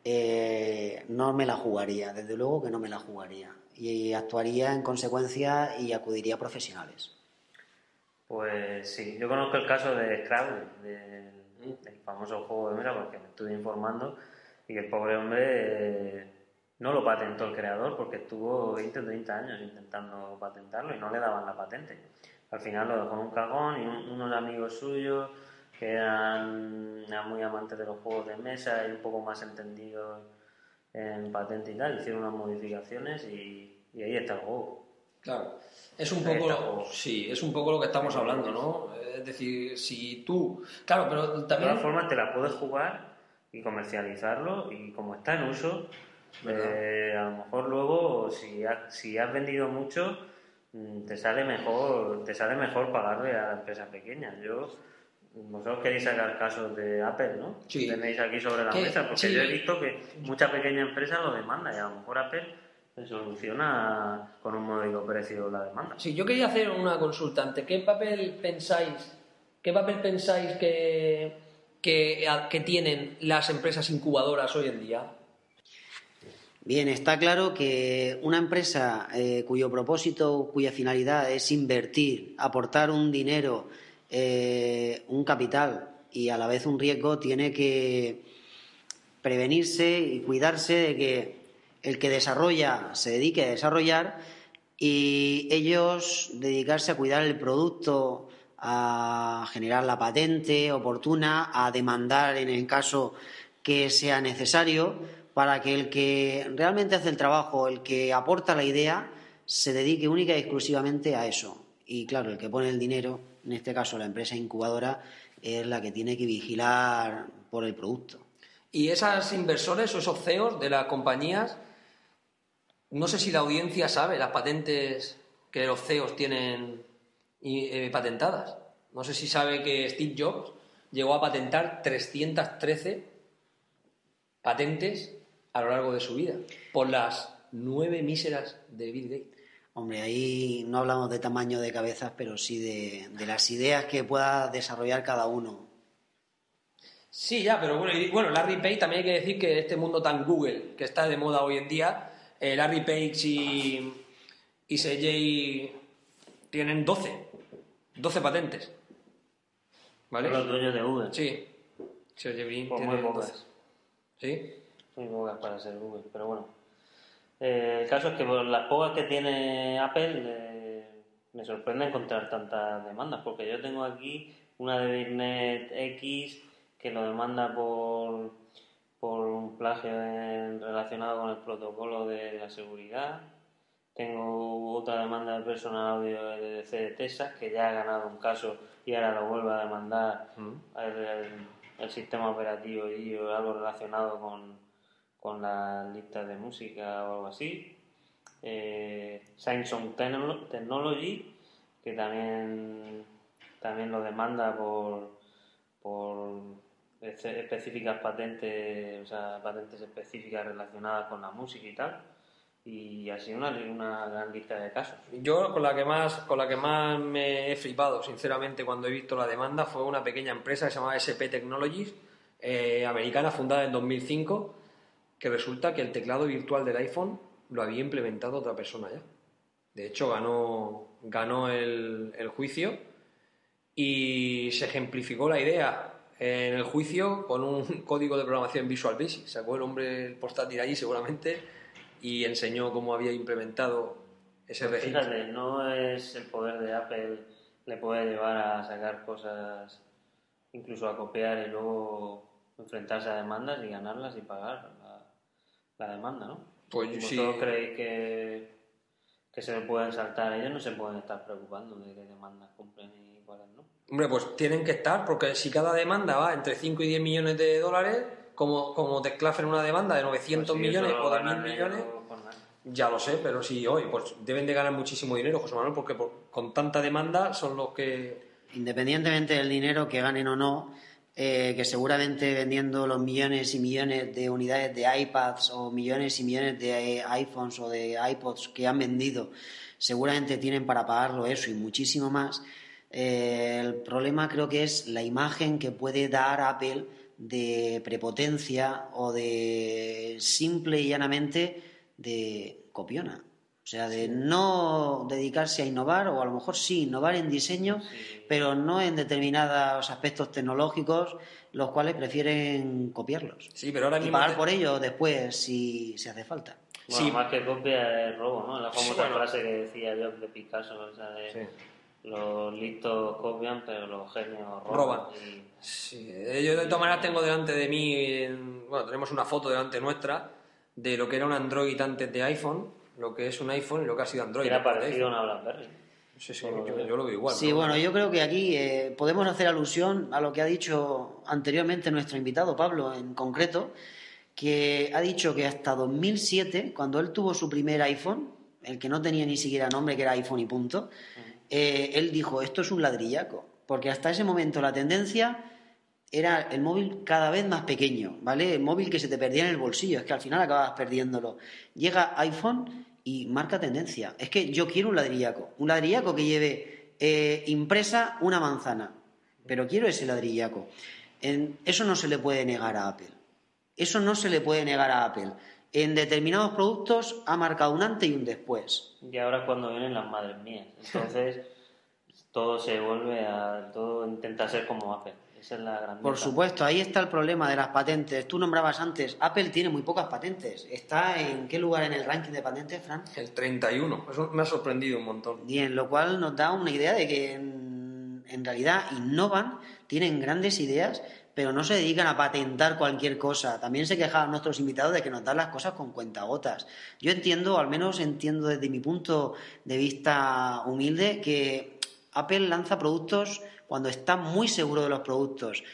S3: eh, no me la jugaría, desde luego que no me la jugaría. Y actuaría en consecuencia y acudiría a profesionales.
S2: Pues sí, yo conozco el caso de Scrabble, del, del famoso juego de mesa, porque me estuve informando y el pobre hombre eh, no lo patentó el creador porque estuvo 20 o 30 años intentando patentarlo y no le daban la patente. Al final lo dejó en un cajón y un- unos amigos suyos que eran, muy amantes de los juegos de mesa y un poco más entendidos en patente y tal, hicieron unas modificaciones y, y ahí está el juego.
S1: Claro. Es un
S2: Ahí
S1: poco, lo- sí, es un poco lo que estamos hablando, ¿no? Es decir, si tú, claro, pero
S2: De
S1: también
S2: todas formas, te la puedes jugar y comercializarlo y como está en uso, eh, a lo mejor luego, si, ha- si has vendido mucho, mm, te sale mejor te sale mejor pagarle a la empresa pequeña. Yo, vosotros queréis sacar casos de Apple, ¿no?
S1: Sí.
S2: Tenéis aquí sobre la mesa, porque
S1: sí.
S2: yo he visto que mucha pequeña empresa lo demanda y a lo mejor Apple se soluciona con un módico precio la demanda.
S1: Sí, yo quería hacer una consulta antes. ¿Qué papel pensáis, qué papel pensáis que, que, que tienen las empresas incubadoras hoy en día?
S3: Bien, está claro que una empresa eh, cuyo propósito, cuya finalidad es invertir, aportar un dinero, eh, un capital y a la vez un riesgo, tiene que prevenirse y cuidarse de que el que desarrolla se dedique a desarrollar y ellos dedicarse a cuidar el producto, a generar la patente oportuna, a demandar en el caso que sea necesario, para que el que realmente hace el trabajo, el que aporta la idea, se dedique única y exclusivamente a eso. Y claro, el que pone el dinero, en este caso la empresa incubadora, es la que tiene que vigilar por el producto.
S1: Y esos inversores o esos CEOs de las compañías, no sé si la audiencia sabe las patentes que los CEOs tienen eh, patentadas. No sé si sabe que Steve Jobs llegó a patentar 313 patentes a lo largo de su vida por las nueve míseras de Bill Gates.
S3: Hombre, ahí no hablamos de tamaño de cabezas, pero sí de, de las ideas que pueda desarrollar cada uno.
S1: Sí, ya, pero bueno, y bueno, Larry Page también hay que decir que este mundo tan Google que está de moda hoy en día, eh, Larry Page y, y Sergey tienen 12, 12 patentes. ¿Vale?
S2: Son los dueños de Google.
S1: Sí. Brin
S2: Pues
S1: tiene
S2: muy pocas.
S1: 12. ¿Sí?
S2: Muy pocas para ser Google, pero bueno. Eh, el caso es que por las pocas que tiene Apple eh, me sorprende encontrar tantas demandas, porque yo tengo aquí una de Bitnet X que lo demanda por, por un plagio en- relacionado con el protocolo de la seguridad. Tengo otra demanda de personal audio de DC de Texas que ya ha ganado un caso y ahora lo vuelve a demandar el, el- el sistema operativo y algo relacionado con, con las listas de música o algo así. Eh, Samsung Techno- Technology, que también, también lo demanda por, por espe- específicas patentes, o sea, patentes específicas relacionadas con la música y tal. Y así una, una gran lista de casos.
S1: Yo con la que más con la que más me he flipado, sinceramente, cuando he visto la demanda fue una pequeña empresa que se llama SP Technologies, eh, americana, fundada en 2005, que resulta que el teclado virtual del iPhone lo había implementado otra persona ya. De hecho, ganó, ganó el, el juicio y se ejemplificó la idea en el juicio con un código de programación Visual Basic. Sacó el hombre el portátil allí seguramente y enseñó cómo había implementado ese
S2: Pues
S1: registro.
S2: Fíjate, no es el poder de Apple, le puede llevar a sacar cosas, incluso a copiar y luego enfrentarse a demandas y ganarlas y pagar la, demanda, ¿no?
S1: Pues
S2: ¿Vosotros
S1: sí.
S2: creéis que, que se pueden saltar? Ellos no se pueden estar preocupando de qué demandas cumplen y cuáles no.
S1: Hombre, pues tienen que estar, porque si cada demanda va entre 5 y 10 millones de dólares, como, como te clafen una demanda de 900
S2: Pues
S1: millones
S2: lo
S1: o de
S2: ganan
S1: 1000
S2: ellos,
S1: millones, ya lo sé, pero sí, hoy, pues deben de ganar muchísimo dinero, José Manuel, porque por- con tanta demanda son los que...
S3: Independientemente del dinero que ganen o no, eh, que seguramente vendiendo los millones y millones de unidades de iPads o millones y millones de eh, iPhones o de iPods que han vendido, seguramente tienen para pagarlo eso y muchísimo más. Eh, el problema creo que es la imagen que puede dar Apple de prepotencia o de simple y llanamente de copiona. O sea, de no dedicarse a innovar, o a lo mejor sí, innovar en diseño, pero no en determinados aspectos tecnológicos, los cuales prefieren copiarlos.
S1: Sí, pero ahora
S3: y
S1: mismo...
S3: pagar
S1: te-
S3: por ello después si, si hace falta.
S2: Bueno,
S1: Sí.
S2: más que copia es robo, ¿no? La famosa frase que decía yo de Picasso, o sea, de los listos copian, pero los genios roban.
S1: Roban.
S2: Y-
S1: Sí, eh, yo de todas maneras tengo delante de mí, en- bueno, tenemos una foto delante nuestra de lo que era un Android antes de iPhone, lo que es un iPhone y lo que ha sido Android.
S2: Era parecido a una BlackBerry.
S1: Sí, sí, yo, yo lo veo igual.
S3: Sí, bueno, yo creo que aquí eh, podemos hacer alusión a lo que ha dicho anteriormente nuestro invitado, Pablo, en concreto, que ha dicho que hasta 2007, cuando él tuvo su primer iPhone, el que no tenía ni siquiera nombre, que era iPhone y punto, eh, él dijo, esto es un ladrillaco, porque hasta ese momento la tendencia era el móvil cada vez más pequeño, ¿vale? El móvil que se te perdía en el bolsillo, es que al final acabas perdiéndolo. Llega iPhone y marca tendencia. Es que yo quiero un ladrillaco, un ladrillaco que lleve eh, impresa una manzana, pero quiero ese ladrillaco. En- eso no se le puede negar a Apple. Eso no se le puede negar a Apple. En determinados productos ha marcado un antes y un después.
S2: Y ahora es cuando vienen las madres mías. Entonces, todo se vuelve a. Todo intenta ser como Apple. Esa es la gran
S3: Por supuesto, ahí está el problema de las patentes. Tú nombrabas antes, Apple tiene muy pocas patentes. ¿Está en qué lugar en el ranking de patentes, Fran?
S1: El 31. Eso me ha sorprendido un montón.
S3: Bien, lo cual nos da una idea de que en, en realidad innovan, tienen grandes ideas, pero no se dedican a patentar cualquier cosa. También se quejaban nuestros invitados de que nos dan las cosas con cuentagotas. Yo entiendo, al menos entiendo desde mi punto de vista humilde, que Apple lanza productos cuando está muy seguro de los productos.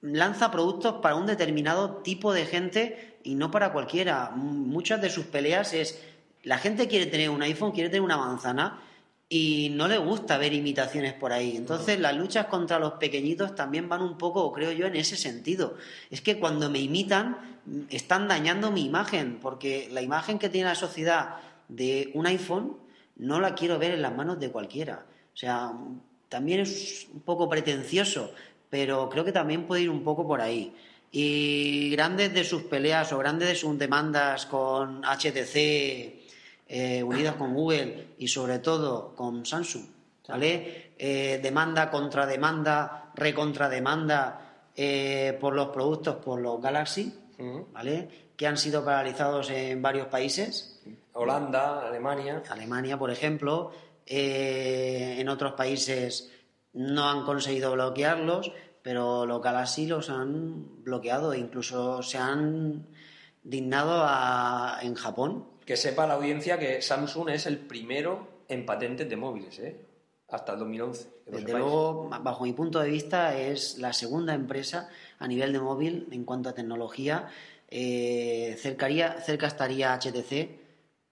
S3: Lanza productos para un determinado tipo de gente y no para cualquiera. Muchas de sus peleas es la gente quiere tener un iPhone, quiere tener una manzana y no le gusta ver imitaciones por ahí. Entonces las luchas contra los pequeñitos también van un poco, creo yo, en ese sentido. Es que cuando me imitan están dañando mi imagen, porque la imagen que tiene la sociedad de un iPhone no la quiero ver en las manos de cualquiera. O sea, también es un poco pretencioso, pero creo que también puede ir un poco por ahí. Y grandes de sus peleas o grandes de sus demandas con HTC, eh, unidas con Google y sobre todo con Samsung, ¿vale? Eh, demanda contra demanda, recontra demanda eh, por los productos, por los Galaxy, ¿vale? Que han sido paralizados en varios países.
S1: Holanda, Alemania.
S3: Alemania, por ejemplo. Eh, en otros países no han conseguido bloquearlos, pero los Galaxy los han bloqueado e incluso se han dignado a- en Japón.
S1: Que sepa la audiencia que Samsung es el primero en patentes de móviles, ¿eh? Hasta el 2011. que lo
S3: Desde luego, bajo mi punto de vista, es la segunda empresa a nivel de móvil en cuanto a tecnología. Eh, cercaría, cerca estaría HTC,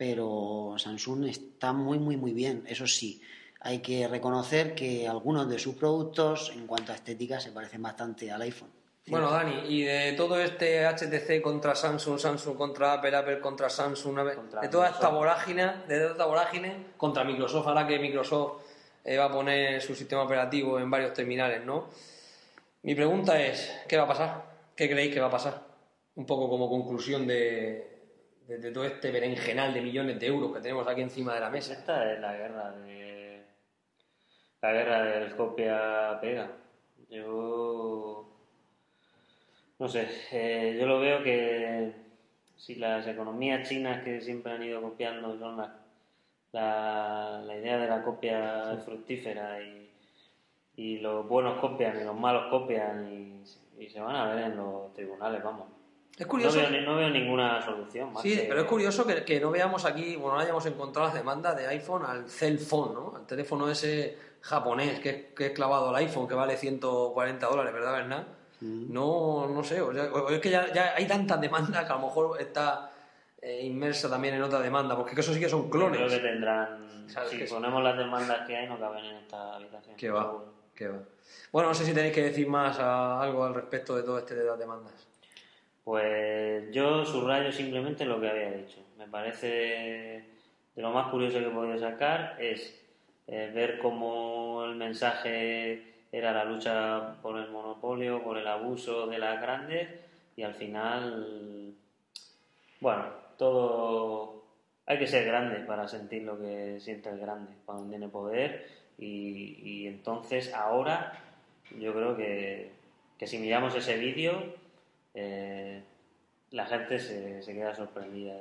S3: pero Samsung está muy, muy, muy bien. Eso sí, hay que reconocer que algunos de sus productos, en cuanto a estética, se parecen bastante al iPhone.
S1: Bueno, Dani, y de todo este HTC contra Samsung, Samsung contra Apple, Apple contra Samsung, de toda esta vorágine, de toda esta vorágine contra Microsoft, ahora que Microsoft eh, va a poner su sistema operativo en varios terminales, ¿no? Mi pregunta es, ¿qué va a pasar? ¿Qué creéis que va a pasar? Un poco como conclusión de, de- de todo este berenjenal de millones de euros que tenemos aquí encima de la mesa.
S2: Esta es la guerra de. La guerra del copia-pega. Yo. No sé, eh, yo lo veo que si las economías chinas que siempre han ido copiando son las- la, la idea de la copia fructífera y, y los buenos copian y los malos copian y, y se van a ver en los tribunales, vamos.
S1: Es curioso.
S2: No veo, ni- no veo ninguna solución. Más
S1: Sí,
S2: que-
S1: pero es curioso que, que no veamos aquí, bueno, no hayamos encontrado las demandas de iPhone al Cell Phone, ¿no? Al teléfono ese japonés que, es- que es clavado al iPhone, que vale 140 dólares, ¿verdad, Bernard? No, no sé, o sea, o- es que ya, ya hay tantas demandas que a lo mejor está eh, inmersa también en otra demanda, porque eso sí que son
S2: Creo
S1: clones.
S2: que tendrán.
S1: ¿Sabes
S2: Si ponemos las demandas que hay, no caben en esta habitación.
S1: Que va, que va. Bueno, no sé si tenéis que decir más a- algo al respecto de todo este de las demandas.
S2: Pues yo subrayo simplemente lo que había dicho. Me parece de lo más curioso que he podido sacar es eh, ver cómo el mensaje era la lucha por el monopolio, por el abuso de las grandes y al final, bueno, todo hay que ser grande para sentir lo que siente el grande cuando tiene poder y, entonces ahora yo creo que, que si miramos ese vídeo eh, la gente se, se queda sorprendida.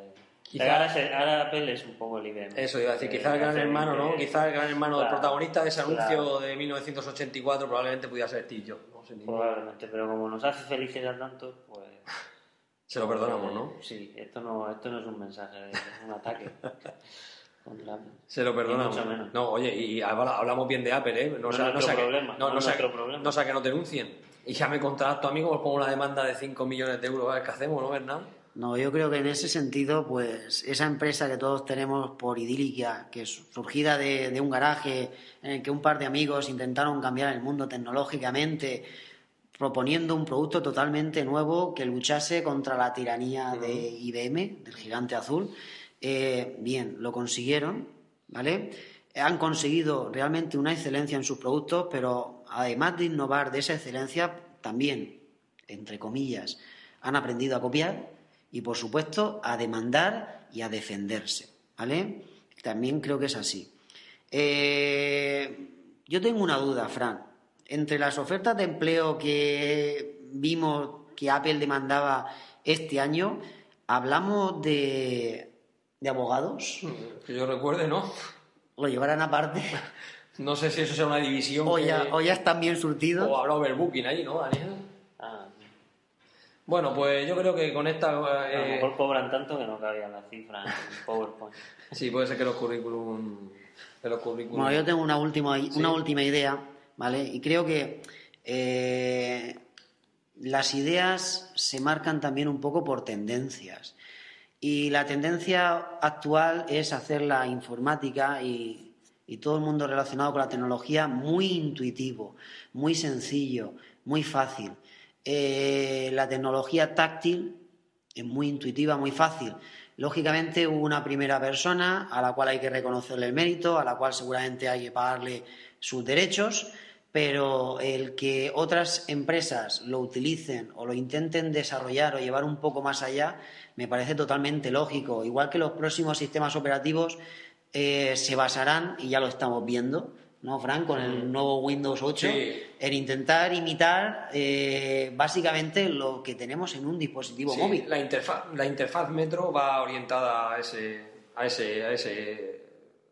S1: Quizá-
S2: ahora, se- ahora Apple es un poco el IBM.
S1: Eso iba a decir,
S2: Eh,
S1: quizá el gran hermano, ¿no?
S2: que-
S1: Quizá el gran hermano del
S2: Claro,
S1: protagonista de ese anuncio
S2: claro.
S1: de 1984 probablemente pudiera ser Steve Jobs, ¿no?
S2: Probablemente, pero como nos hace felices a tantos, pues...
S1: Se lo perdonamos, ¿no?
S2: Sí, esto no, esto no es un mensaje, es un ataque contra.
S1: Se lo perdonamos.
S2: mucho menos.
S1: No, oye, y habla- hablamos bien de Apple, ¿eh?
S2: No es
S1: sea-
S2: nuestro
S1: sea que-
S2: problema,
S1: No,
S2: no
S1: no sea-
S2: problema.
S1: no sea que no denuncien. Y ya me contrato a mí como pongo una demanda de 5 millones de euros a ver qué hacemos, ¿no, Bernard?
S3: No, yo creo que en ese sentido, pues esa empresa que todos tenemos por idílica, que es surgida de, de un garaje en el que un par de amigos intentaron cambiar el mundo tecnológicamente, proponiendo un producto totalmente nuevo que luchase contra la tiranía de IBM, del gigante azul. Eh, bien, lo consiguieron, ¿vale? Han conseguido realmente una excelencia en sus productos, pero además de innovar de esa excelencia, también, entre comillas, han aprendido a copiar y, por supuesto, a demandar y a defenderse, ¿vale? También creo que es así. Eh, yo tengo una duda, Fran. entre las ofertas de empleo que vimos que Apple demandaba este año, hablamos de, de abogados.
S1: Que yo recuerde, ¿no?
S3: Lo llevarán aparte.
S1: No sé si eso sea una división.
S3: O
S1: que-
S3: ya, o ya están bien surtidos.
S1: o habrá overbooking ahí, ¿no, Daniel?
S2: Ah,
S1: Bueno, pues yo creo que con esta.
S2: a lo
S1: eh,
S2: mejor cobran tanto que no cabía la cifra en PowerPoint.
S1: Sí, puede ser que los currículum. Que los currículum.
S3: Bueno, yo tengo una última, una última idea, ¿vale? Y creo que eh, las ideas se marcan también un poco por tendencias. Y la tendencia actual es hacer la informática y, y todo el mundo relacionado con la tecnología muy intuitivo, muy sencillo, muy fácil. Eh, la tecnología táctil es muy intuitiva, muy fácil. Lógicamente hubo una primera persona a la cual hay que reconocerle el mérito, a la cual seguramente hay que pagarle sus derechos, pero el que otras empresas lo utilicen o lo intenten desarrollar o llevar un poco más allá me parece totalmente lógico. Igual que los próximos sistemas operativos eh, se basarán, y ya lo estamos viendo, ¿no, Frank? Con el nuevo Windows 8,
S1: Sí.
S3: en intentar imitar eh, básicamente lo que tenemos en un dispositivo
S1: Sí,
S3: móvil.
S1: La interfaz, la interfaz Metro va orientada a ese, a ese, a ese,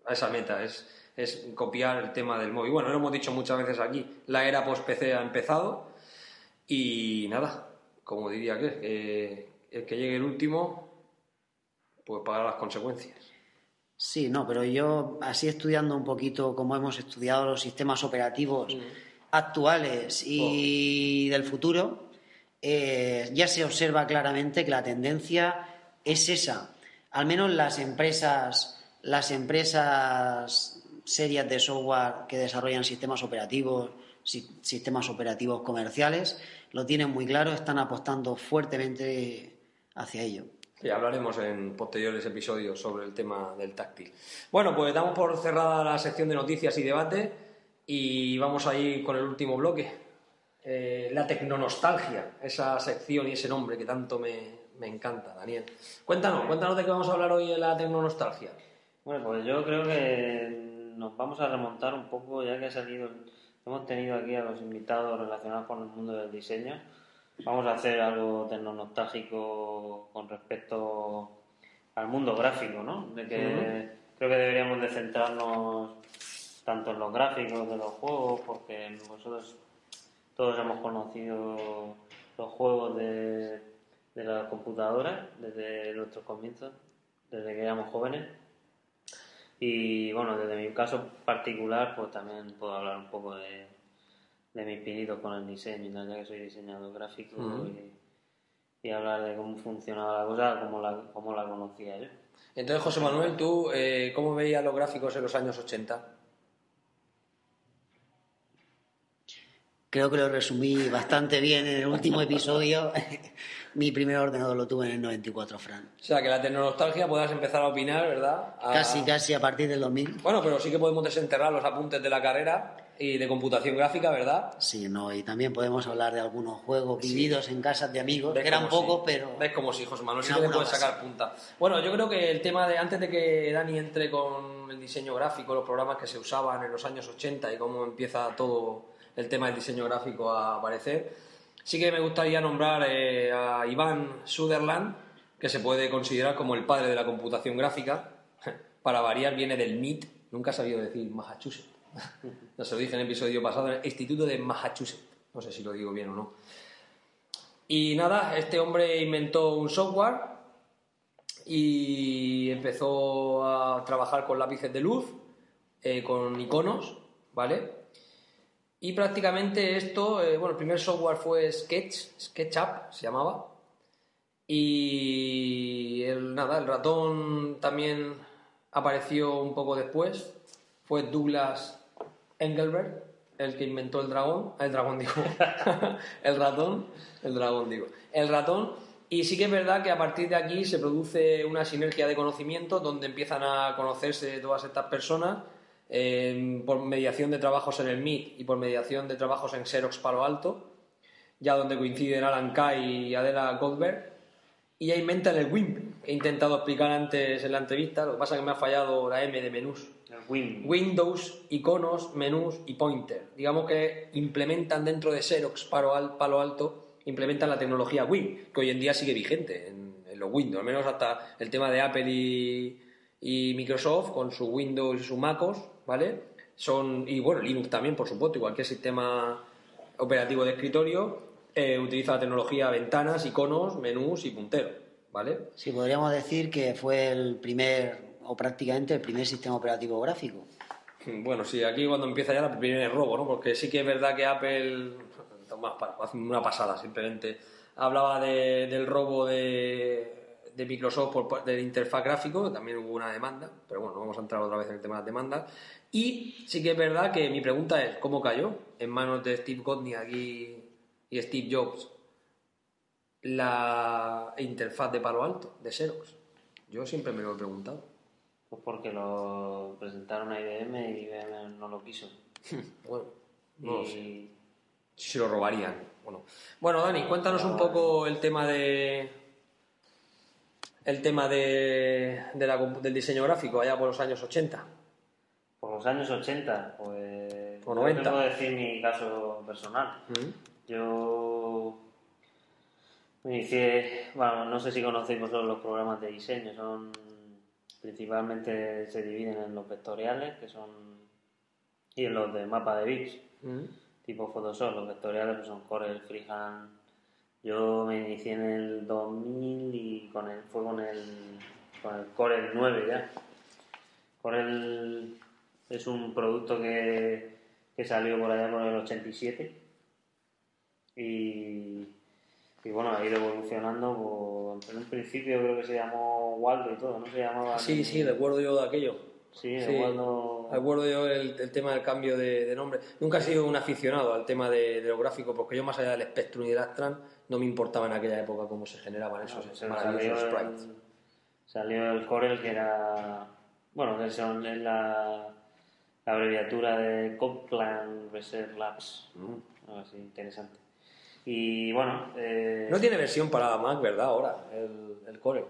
S1: a esa meta. Es, es copiar el tema del móvil. Bueno, lo hemos dicho muchas veces aquí. La era post PC ha empezado y nada, como diría que eh, el que llegue el último, pues pagará las consecuencias.
S3: Sí, no, pero yo así estudiando un poquito cómo hemos estudiado los sistemas operativos actuales y del futuro, eh, ya se observa claramente que la tendencia es esa. Al menos las empresas, las empresas serias de software que desarrollan sistemas operativos, si- sistemas operativos comerciales, lo tienen muy claro, están apostando fuertemente hacia ello.
S1: Y hablaremos en posteriores episodios sobre el tema del táctil. Bueno, pues damos por cerrada la sección de noticias y debate y vamos ahí con el último bloque. Eh, la tecnonostalgia, esa sección y ese nombre que tanto me, me encanta, Daniel. Cuéntanos, cuéntanos de qué vamos a hablar hoy en la tecnonostalgia.
S2: Bueno, pues yo creo que nos vamos a remontar un poco, ya que ha salido, hemos tenido aquí a los invitados relacionados con el mundo del diseño. Vamos a hacer algo tecnonostágico con respecto al mundo gráfico, ¿no? De que creo que deberíamos de centrarnos tanto en los gráficos de los juegos, porque nosotros todos hemos conocido los juegos de, de las computadoras desde nuestros comienzos, desde que éramos jóvenes. Y bueno, desde mi caso particular, pues también puedo hablar un poco de, de mis pinitos con el diseño, ya que soy diseñador gráfico y, y hablar de cómo funcionaba la cosa, cómo la, cómo la conocía yo.
S1: Entonces, José Manuel, ¿tú eh, cómo veías los gráficos en los años 80?
S3: Creo que lo resumí bastante bien en el último episodio. Mi primer ordenador lo tuve en el 94, Fran.
S1: O sea, que la tecnonostalgia puedas empezar a opinar, ¿verdad? A-
S3: Casi, casi a partir del 2000.
S1: Bueno, pero sí que podemos desenterrar los apuntes de la carrera y de computación gráfica, ¿verdad?
S3: Sí, no, y también podemos hablar de algunos juegos vividos en casas de amigos,
S1: ¿Ves
S3: que eran pocos,
S1: sí?
S3: pero...
S1: ¿Ves como sí, José Manuel? Sí le
S3: base.
S1: sacar punta. Bueno, yo creo que el tema de, antes de que Dani entre con el diseño gráfico, los programas que se usaban en los años 80 y cómo empieza todo el tema del diseño gráfico a aparecer, sí que me gustaría nombrar eh, a Iván Sutherland, que se puede considerar como el padre de la computación gráfica. Para variar, viene del MIT, nunca he sabido decir Massachusetts. No se lo dije en el episodio pasado, el Instituto de Massachusetts. No sé si lo digo bien o no. Y nada, este hombre inventó un software y empezó a trabajar con lápices de luz, eh, con iconos, ¿vale? Y prácticamente esto, eh, bueno, el primer software fue Sketch, SketchUp se llamaba. Y el, nada, el ratón también apareció un poco después. Fue Douglas Engelbert, el que inventó el dragón. El dragón, digo. el ratón. El dragón, digo. El ratón. Y sí que es verdad que a partir de aquí se produce una sinergia de conocimiento donde empiezan a conocerse todas estas personas eh, por mediación de trabajos en el MIT y por mediación de trabajos en Xerox Palo Alto, ya donde coinciden Alan Kay y Adela Goldberg, y ya inventan el WIMP, que he intentado explicar antes en la entrevista, lo que pasa es que me ha fallado la M de menús.
S2: Win.
S1: Windows, iconos, menús y pointer. Digamos que implementan dentro de Xerox Palo, Al- Palo Alto, implementan la tecnología Win, que hoy en día sigue vigente en, en los Windows, al menos hasta el tema de Apple y, y Microsoft con su Windows y su MacOS, ¿vale? Son, y bueno, Linux también, por supuesto, y cualquier sistema operativo de escritorio eh, utiliza la tecnología ventanas, iconos, menús y puntero, ¿vale?
S3: Sí, podríamos decir que fue el primer, o prácticamente el primer sistema operativo gráfico.
S1: Bueno, sí, aquí cuando empieza ya el primer robo, ¿no? Porque sí que es verdad que Apple, hace una pasada simplemente, hablaba de- del robo de, Microsoft por del interfaz gráfico, también hubo una demanda, pero bueno, no vamos a entrar otra vez en el tema de las demandas. Y sí que es verdad que mi pregunta es, ¿cómo cayó en manos de Steve Wozniak y, y Steve Jobs la interfaz de Palo Alto, de Xerox? Yo siempre me lo he preguntado.
S2: Pues porque lo presentaron a IBM y IBM no lo quiso.
S1: Bueno, no sé.
S2: y
S1: si lo robarían. Bueno, bueno Dani, cuéntanos un poco el tema de el tema de, de la del diseño gráfico allá por los años 80.
S2: por los años 80, pues.
S1: O
S2: yo
S1: 90.
S2: te puedo decir mi caso personal.
S1: ¿Mm?
S2: Yo me inicié, bueno, no sé si conocéis vosotros los programas de diseño, son principalmente se dividen en los vectoriales, que son y en los de mapa de bits,
S1: ¿Mm?
S2: tipo Photoshop, los vectoriales pues son Corel, Freehand. Yo me inicié en el 2000 y con el, fue con el, con el Corel 9 ya. Corel es un producto que, que salió por allá por el 87 y, y bueno, ha ido evolucionando. por- en un principio creo que se llamó Waldo y todo, ¿no? Se llamaba.
S1: Sí,
S2: ni-
S1: sí, recuerdo yo de aquello.
S2: Sí,
S1: Sí.
S2: Waldo.
S1: Recuerdo yo el, el tema del cambio de, de nombre. Nunca he sido un aficionado al tema de, de lo gráfico, porque yo más allá del Spectrum y del Astran no me importaba en aquella época cómo se generaban esos
S2: No, se
S1: maravillosos
S2: salió,
S1: sprites.
S2: el, salió el Corel que era bueno que son es la, la abreviatura de Copland Research Labs
S1: Mm.
S2: algo así interesante y bueno eh,
S1: No tiene versión para Mac, ¿verdad? Ahora, el, el Corel.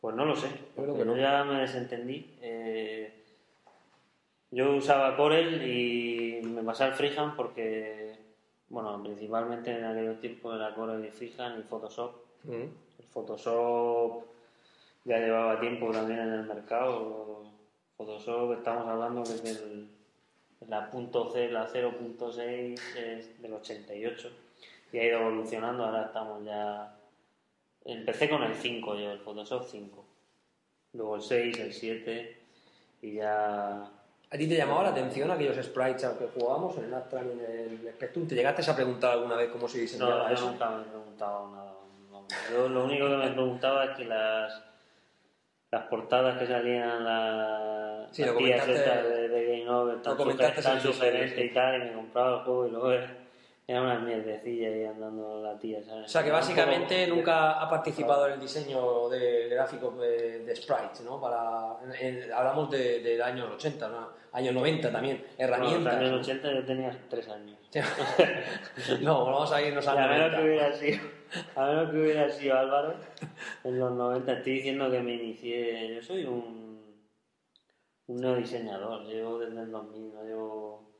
S2: pues no lo sé
S1: creo
S2: porque
S1: que no.
S2: yo ya me desentendí Eh, yo usaba Corel y me pasé al Freehand porque bueno principalmente en aquellos tiempos era Corel y Freehand y Photoshop
S1: Mm.
S2: El Photoshop ya llevaba tiempo también en el mercado. Photoshop, estamos hablando que desde el, la punto C, la 0.6 es del 88 y ha ido evolucionando. Ahora estamos ya. Empecé con el 5 yo, el Photoshop 5. Luego el 6, el 7 y ya.
S1: ¿A ti te llamaba la atención aquellos sprites a los que jugábamos en el Astran y en el Spectrum? ¿Te llegaste a preguntar alguna vez cómo se diseñaba
S2: No, yo
S1: eso?
S2: nunca me he preguntado nada. no. Yo lo único que me preguntaba es que las, las portadas que salían las,
S1: Sí, lo
S2: tías de, de Game Over tan, suger- tan
S1: episodio,
S2: y tal, y me compraba el juego y luego era, era una mierdecilla ahí andando la tía, ¿sabes?
S1: O sea, que básicamente
S2: poco-
S1: nunca ha participado en el diseño de gráficos de, de sprites, ¿no? Para, en- hablamos de, de años 80, ¿no? años 90 también, herramientas.
S2: en los
S1: ¿no?
S2: años 80 yo tenía 3 años.
S1: no, vamos a irnos al
S2: a menos
S1: 90.
S2: que hubiera sido, a menos que hubiera sido Álvaro, en los 90 estoy diciendo que me inicié, yo soy un, un neodiseñador, llevo desde el 2000, no llevo,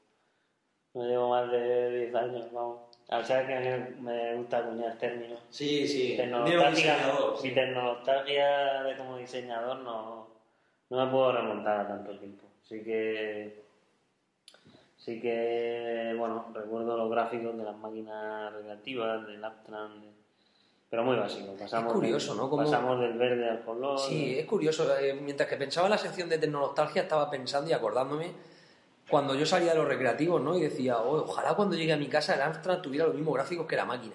S2: no llevo más de 10 años, vamos. O sea que a mí me gusta acuñar términos.
S1: Sí, sí,
S2: Tecnología,
S1: sí.
S2: mi tecnología de como diseñador no, no me puedo remontar a tanto tiempo. Así que sí que, bueno, recuerdo los gráficos de las máquinas recreativas, del Aptran, de- pero muy básico. Pasamos
S1: Es curioso,
S2: del,
S1: ¿no?
S2: Pasamos del verde al color.
S1: Sí, es curioso. eh, Mientras que pensaba en la sección de tecnología, estaba pensando y acordándome cuando yo salía de los recreativos, ¿no? Y decía, "Oh, ojalá cuando llegue a mi casa el Amstrad tuviera los mismos gráficos que la máquina.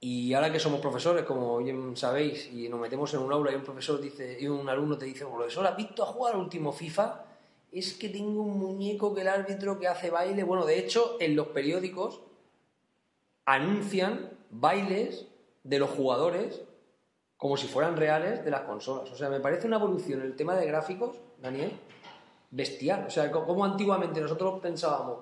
S1: Y ahora que somos profesores, como bien sabéis, y nos metemos en un aula y un profesor dice, y un alumno te dice, profesor, ¿has visto a jugar al último FIFA? Es que tengo un muñeco que el árbitro que hace baile. Bueno, de hecho, en los periódicos anuncian bailes de los jugadores como si fueran reales de las consolas. O sea, me parece una evolución el tema de gráficos, Daniel, bestial. O sea, co- como antiguamente nosotros pensábamos,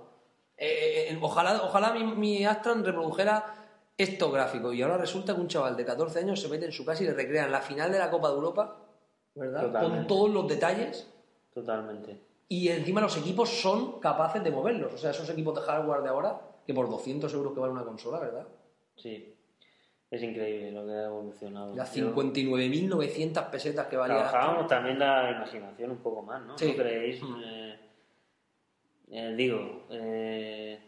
S1: eh, eh, ojalá, ojalá mi, mi Astran reprodujera estos gráficos. Y ahora resulta que un chaval de 14 años se mete en su casa y le recrean la final de la Copa de Europa, ¿verdad? Con todos los detalles.
S2: Totalmente.
S1: y encima los equipos son capaces de moverlos. O sea, esos equipos de hardware de ahora, que por 200 euros que vale una consola, ¿verdad?
S2: Sí. Es increíble lo que ha evolucionado.
S1: Las
S2: Yo-
S1: 59.900 pesetas que valía.
S2: Trabajábamos también la imaginación un poco más, ¿no?
S1: Sí.
S2: ¿No creéis?
S1: Mm.
S2: Eh, eh, digo, eh,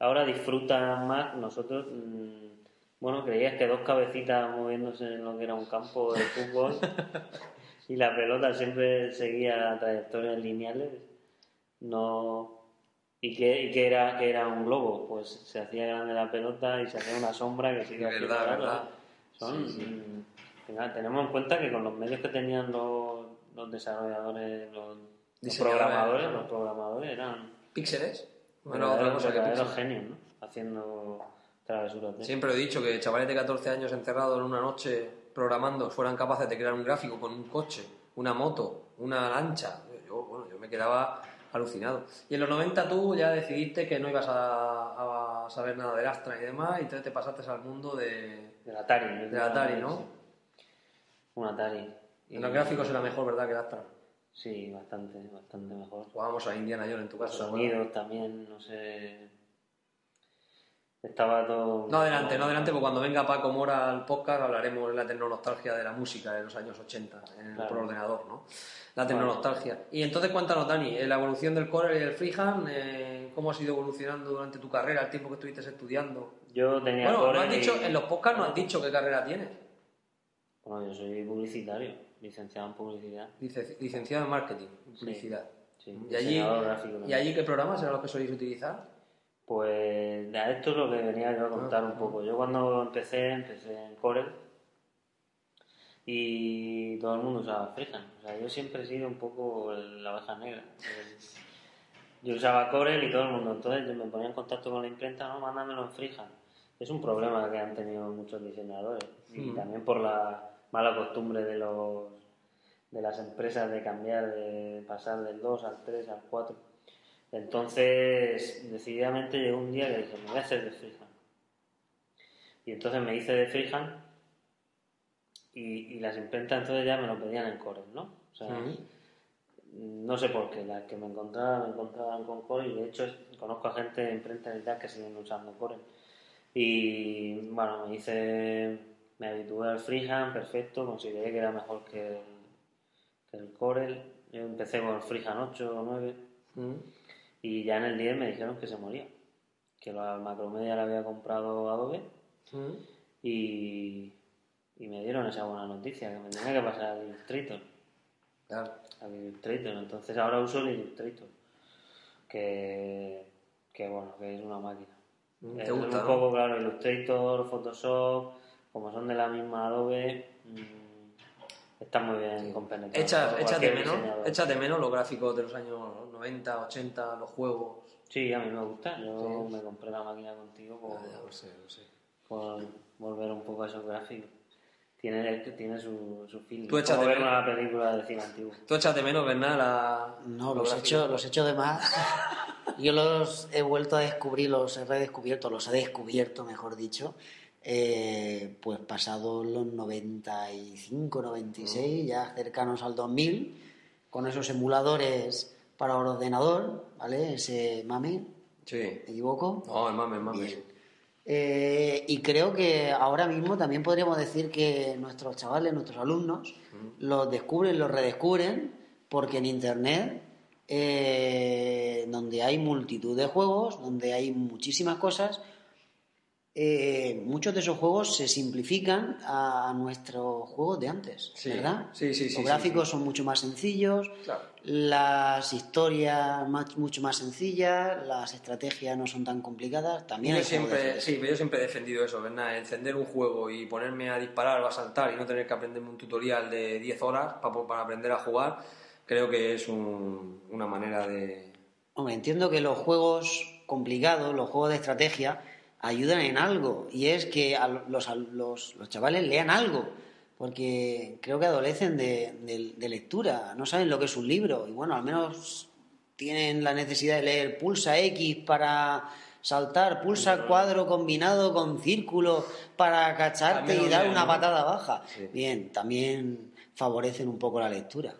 S2: ahora disfrutan más nosotros. mm, bueno, creías que dos cabecitas moviéndose en lo que era un campo de fútbol y la pelota siempre seguía trayectorias lineales. No. ¿Y qué, qué era, qué era un globo? Pues se hacía grande la pelota y se hacía una sombra que sigue haciendo
S1: Verdad.
S2: Son,
S1: Sí, sí.
S2: mm, tenga- tenemos en cuenta que con los medios que tenían los, los desarrolladores, los, los programadores, los programadores eran
S1: ¿Píxeles? No era otra cosa que píxeles.
S2: genios, ¿no? Haciendo travesuras. de-
S1: Siempre he dicho que chavales de 14 años encerrados en una noche programando fueran capaces de crear un gráfico con un coche, una moto, una lancha. Yo, bueno, yo me quedaba alucinado. Y en los 90 tú ya decidiste que no ibas a, a saber nada del Astra y demás, y entonces te pasaste al mundo de,
S2: Del Atari.
S1: del Atari, ¿no?
S2: Un Atari.
S1: En los gráficos era mejor, ¿verdad? Que el Astra.
S2: Sí, bastante, bastante mejor.
S1: Jugábamos a Indiana Jones en tu casa. ¿te
S2: sonidos también, no sé. Estaba todo.
S1: No adelante, no adelante, porque cuando venga Paco Mora al podcast hablaremos de la tecnonostalgia de la música de los años 80 en-
S2: Claro.
S1: por ordenador, ¿no? La tecnonostalgia. Y entonces cuéntanos, Dani, eh, la evolución del core y del freehand, eh, ¿cómo ha sido evolucionando durante tu carrera, el tiempo que estuviste estudiando?
S2: Yo tenía.
S1: Bueno,
S2: Core
S1: no has dicho, en los podcasts no has dicho qué carrera tienes.
S2: Bueno, yo soy publicitario, licenciado en publicidad.
S1: Lic- Licenciado en marketing, publicidad.
S2: Sí,
S1: ¿Y allí,
S2: gráfico
S1: ¿Y allí qué programas eran los que soléis utilizar?
S2: Pues a esto es lo que venía yo a contar
S1: Ah,
S2: un poco. Yo cuando empecé, empecé en Corel y todo el mundo usaba Freehand. O sea, yo siempre he sido un poco la oveja negra. Yo usaba Corel y todo el mundo. Entonces yo me ponía en contacto con la imprenta, no, mándamelo en Freehand. Es un problema que han tenido muchos diseñadores. Y
S1: Mm.
S2: también por la mala costumbre de los de las empresas de cambiar, de pasar del 2 al 3 al 4. Entonces, decididamente llegó un día que dije, me voy a hacer de freehand. Y entonces me hice de freehand y, y las imprentas entonces ya me lo pedían en Corel, ¿no? O sea,
S1: Ujú.
S2: no sé por qué, las que me encontraban, me encontraban con Corel y de hecho conozco a gente de imprentas ya que siguen usando Corel. Y bueno, me hice, me habitué al freehand, perfecto, consideré que era mejor que el, que el Corel. Yo empecé con el freehand 8 o 9
S1: Mm.
S2: Y ya en el 10 me dijeron que se moría. Que la Macromedia la había comprado Adobe
S1: Mm.
S2: y, y me dieron esa buena noticia, que me tenía que pasar al Illustrator.
S1: Claro.
S2: Al Illustrator. Entonces ahora uso el Illustrator. Que, que bueno, que es una máquina.
S1: Mm,
S2: Es
S1: ¿Te gusta,
S2: un
S1: no?
S2: poco, claro, Illustrator, Photoshop, como son de la misma Adobe, mm, están muy bien compenetrados.
S1: Echas, de menos, echas de menos los gráficos de los años 90, 80, los juegos.
S2: Sí, a mí me gusta. Yo
S1: Sí.
S2: me compré la máquina contigo por,
S1: ya, lo sé, lo sé.
S2: por volver un poco a esos gráficos. Tiene, tiene su, su feeling.
S1: Tú echas
S2: Como
S1: de
S2: ver
S1: menos-
S2: una película de cine antiguo.
S1: ¿Tú echas de menos, Bernal, la...
S3: No,
S1: los
S3: los hecho, los hecho de más. Yo los he vuelto a descubrir, los he redescubierto, los he descubierto, mejor dicho, eh, pues pasados los 95, 96, ya cercanos al 2000, con esos emuladores para ordenador, ¿vale? Ese mame,
S1: Sí.
S3: ¿me equivoco?
S1: No, el mame, el mame.
S3: Eh, y creo que ahora mismo también podríamos decir que nuestros chavales, nuestros alumnos, los descubren, los redescubren, porque en Internet, eh, donde hay multitud de juegos, donde hay muchísimas cosas, eh, muchos de esos juegos se simplifican a nuestros juegos de antes,
S1: Sí.
S3: ¿verdad?
S1: Sí, sí, sí,
S3: Los
S1: sí,
S3: gráficos
S1: sí.
S3: son mucho más sencillos,
S1: Claro.
S3: las historias más- mucho más sencillas, las estrategias no son tan complicadas. También
S1: Yo siempre, sí, yo siempre he defendido eso, ¿verdad? Encender un juego y ponerme a disparar o a saltar y no tener que aprenderme un tutorial de 10 horas para, para aprender a jugar, creo que es un- una manera de...
S3: Hombre, entiendo que los juegos complicados, los juegos de estrategia, ayudan en algo. Y es que a los, a los, los chavales lean algo. Porque creo que adolecen de, de- de lectura. No saben lo que es un libro. Y bueno, al menos tienen la necesidad de leer pulsa X para saltar, pulsa cuadro combinado con círculo para cacharte y dar una patada baja.
S1: Sí.
S3: Bien, también favorecen un poco la lectura.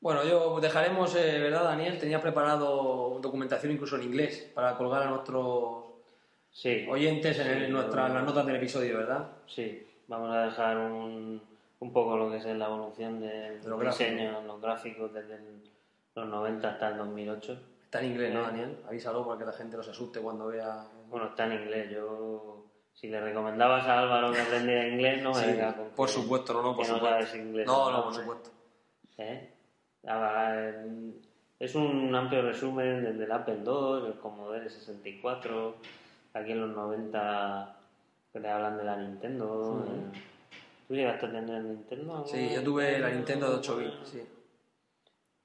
S1: Bueno, yo dejaremos, eh, ¿verdad, Daniel? Tenía preparado documentación incluso en inglés para colgar a nuestros
S2: Sí.
S1: oyentes en, el- en nuestra- en las notas del episodio, ¿verdad?
S2: Sí, vamos a dejar un, un poco lo que es la evolución del
S1: De los
S2: diseño, los gráficos desde el- los 90 hasta el 2008.
S1: Está en inglés, ¿no, Daniel? Avísalo para que la gente no se asuste cuando vea...
S2: Bueno, está en inglés. Yo, si le recomendabas a Álvaro que aprendiera inglés, no me
S1: Sí,
S2: con
S1: por supuesto, no, no, por
S2: que no
S1: supuesto.
S2: sabes inglés.
S1: No, no, por
S2: hombre.
S1: supuesto.
S2: ¿Eh? Eh, Es un amplio resumen desde el Apple II, el Commodore 64, aquí en los 90 que te hablan de la Nintendo. eh. ¿Tú llegaste a tener Nintendo?
S1: Sí, yo tuve la Nintendo de 8 bits, sí.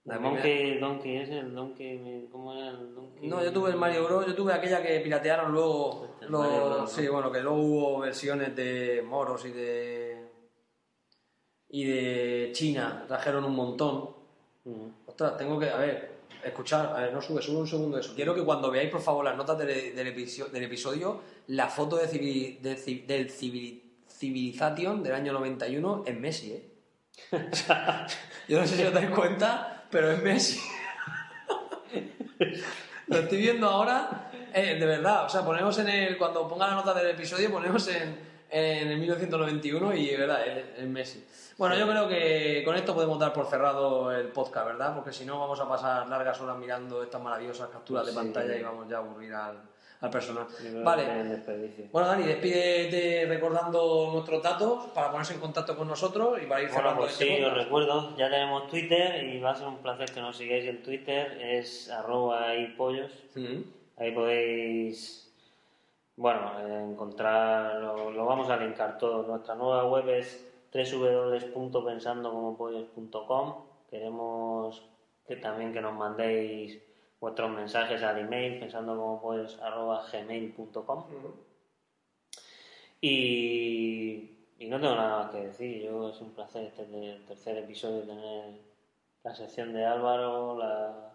S1: La
S2: Donkey, Donkey ese, el Donkey, ¿cómo era el Donkey?
S1: No, yo tuve el Mario Bros. Yo tuve aquella que piratearon luego. Los-
S2: ¿no?
S1: Sí, bueno, que luego hubo versiones de moros y de. y de China. Trajeron un montón.
S2: Mm.
S1: Ostras, tengo que. A ver, escuchar. A ver, no sube, sube un segundo eso. Quiero que cuando veáis, por favor, las notas del, episodio, la foto del ci- del civili- Civilization del año 91 es Messi, ¿eh? Yo no sé si os dais cuenta, pero es Messi. Lo estoy viendo ahora, eh, de verdad. O sea, ponemos en el. Cuando ponga la nota del episodio, ponemos en, en el 1991 y, verdad, es Messi. Bueno, yo creo que con esto podemos dar por cerrado el podcast, ¿verdad? Porque si no, vamos a pasar largas horas mirando estas maravillosas capturas de
S2: Sí.
S1: pantalla y vamos ya a aburrir al, al personal. Vale. Bueno, Dani, despídete recordando nuestros datos para ponerse en contacto con nosotros y para ir
S2: Bueno,
S1: cerrando
S2: pues
S1: este
S2: sí, os
S1: podcast.
S2: recuerdo, ya tenemos Twitter y va a ser un placer que nos sigáis en Twitter, es arroba y pollos.
S1: Mm.
S2: Ahí podéis, bueno, encontrar, lo, lo vamos a linkar todo. Nuestra nueva web es www.pensandocomopollos.com. Queremos que también que nos mandéis vuestros mensajes al email pensandocomopollos.gmail.com y, y no tengo nada más que decir. Yo es un placer este es el tercer episodio tener la sección de Álvaro, la,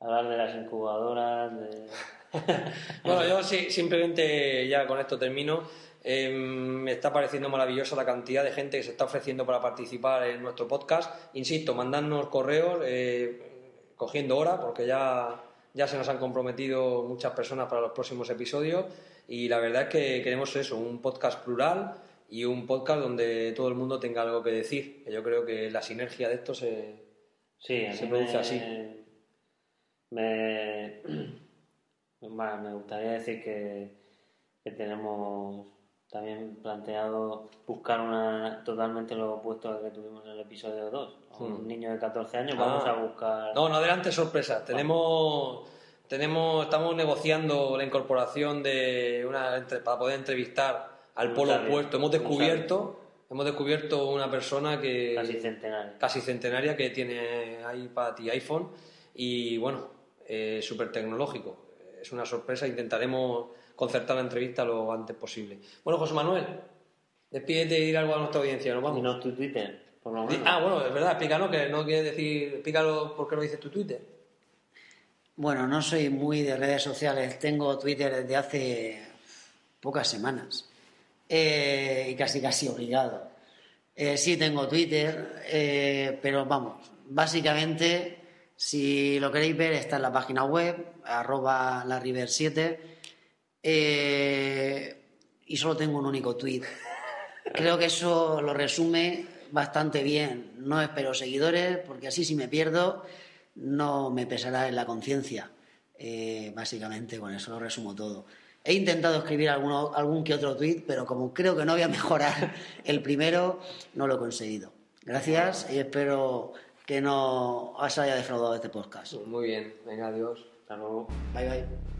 S2: hablar de las incubadoras, de...
S1: Bueno, yo sí, simplemente ya con esto termino. Eh, me está pareciendo maravillosa la cantidad de gente que se está ofreciendo para participar en nuestro podcast. Insisto, mandadnos correos eh, cogiendo hora, porque ya, ya se nos han comprometido muchas personas para los próximos episodios. Y la verdad es que queremos eso, un podcast plural y un podcast donde todo el mundo tenga algo que decir. Yo creo que la sinergia de esto se,
S2: Sí,
S1: se produce
S2: me,
S1: así.
S2: Me, bueno, me gustaría decir que, que tenemos también planteado buscar una totalmente lo opuesto al que tuvimos en el episodio 2. A un
S1: Hmm.
S2: niño de 14 años
S1: Ah.
S2: vamos a buscar...
S1: No, no adelante sorpresa. Tenemos, tenemos, estamos negociando la incorporación de una entre- para poder entrevistar al polo
S2: sabio,
S1: opuesto. Hemos descubierto, hemos descubierto una persona que
S2: Casi centenario.
S1: casi centenaria que tiene iPad y iPhone y bueno, eh, súper tecnológico. Es una sorpresa. Intentaremos concertar la entrevista lo antes posible. Bueno, José Manuel, despídete y dir algo a nuestra audiencia. Nos vamos.
S2: Dinos tu Twitter, por lo menos.
S1: Ah, bueno, es verdad, explícanos que no quiere decir, explícalo por qué lo dices tu Twitter.
S3: Bueno, no soy muy de redes sociales. Tengo Twitter desde hace pocas semanas. Eh, y casi casi obligado. Eh, sí tengo Twitter, eh, pero vamos, básicamente, si lo queréis ver, está en la página web, arroba la River 7. eh, y solo tengo un único tweet. Creo que eso lo resume bastante bien. No espero seguidores, porque así si me pierdo no me pesará en la conciencia. Eh, básicamente con eso lo resumo todo. He intentado escribir algún que otro tweet, pero como creo que no voy a mejorar el primero, no lo he conseguido. Gracias y espero que no os haya defraudado este podcast.
S1: Muy bien, venga, adiós.
S2: Hasta luego.
S3: Bye bye.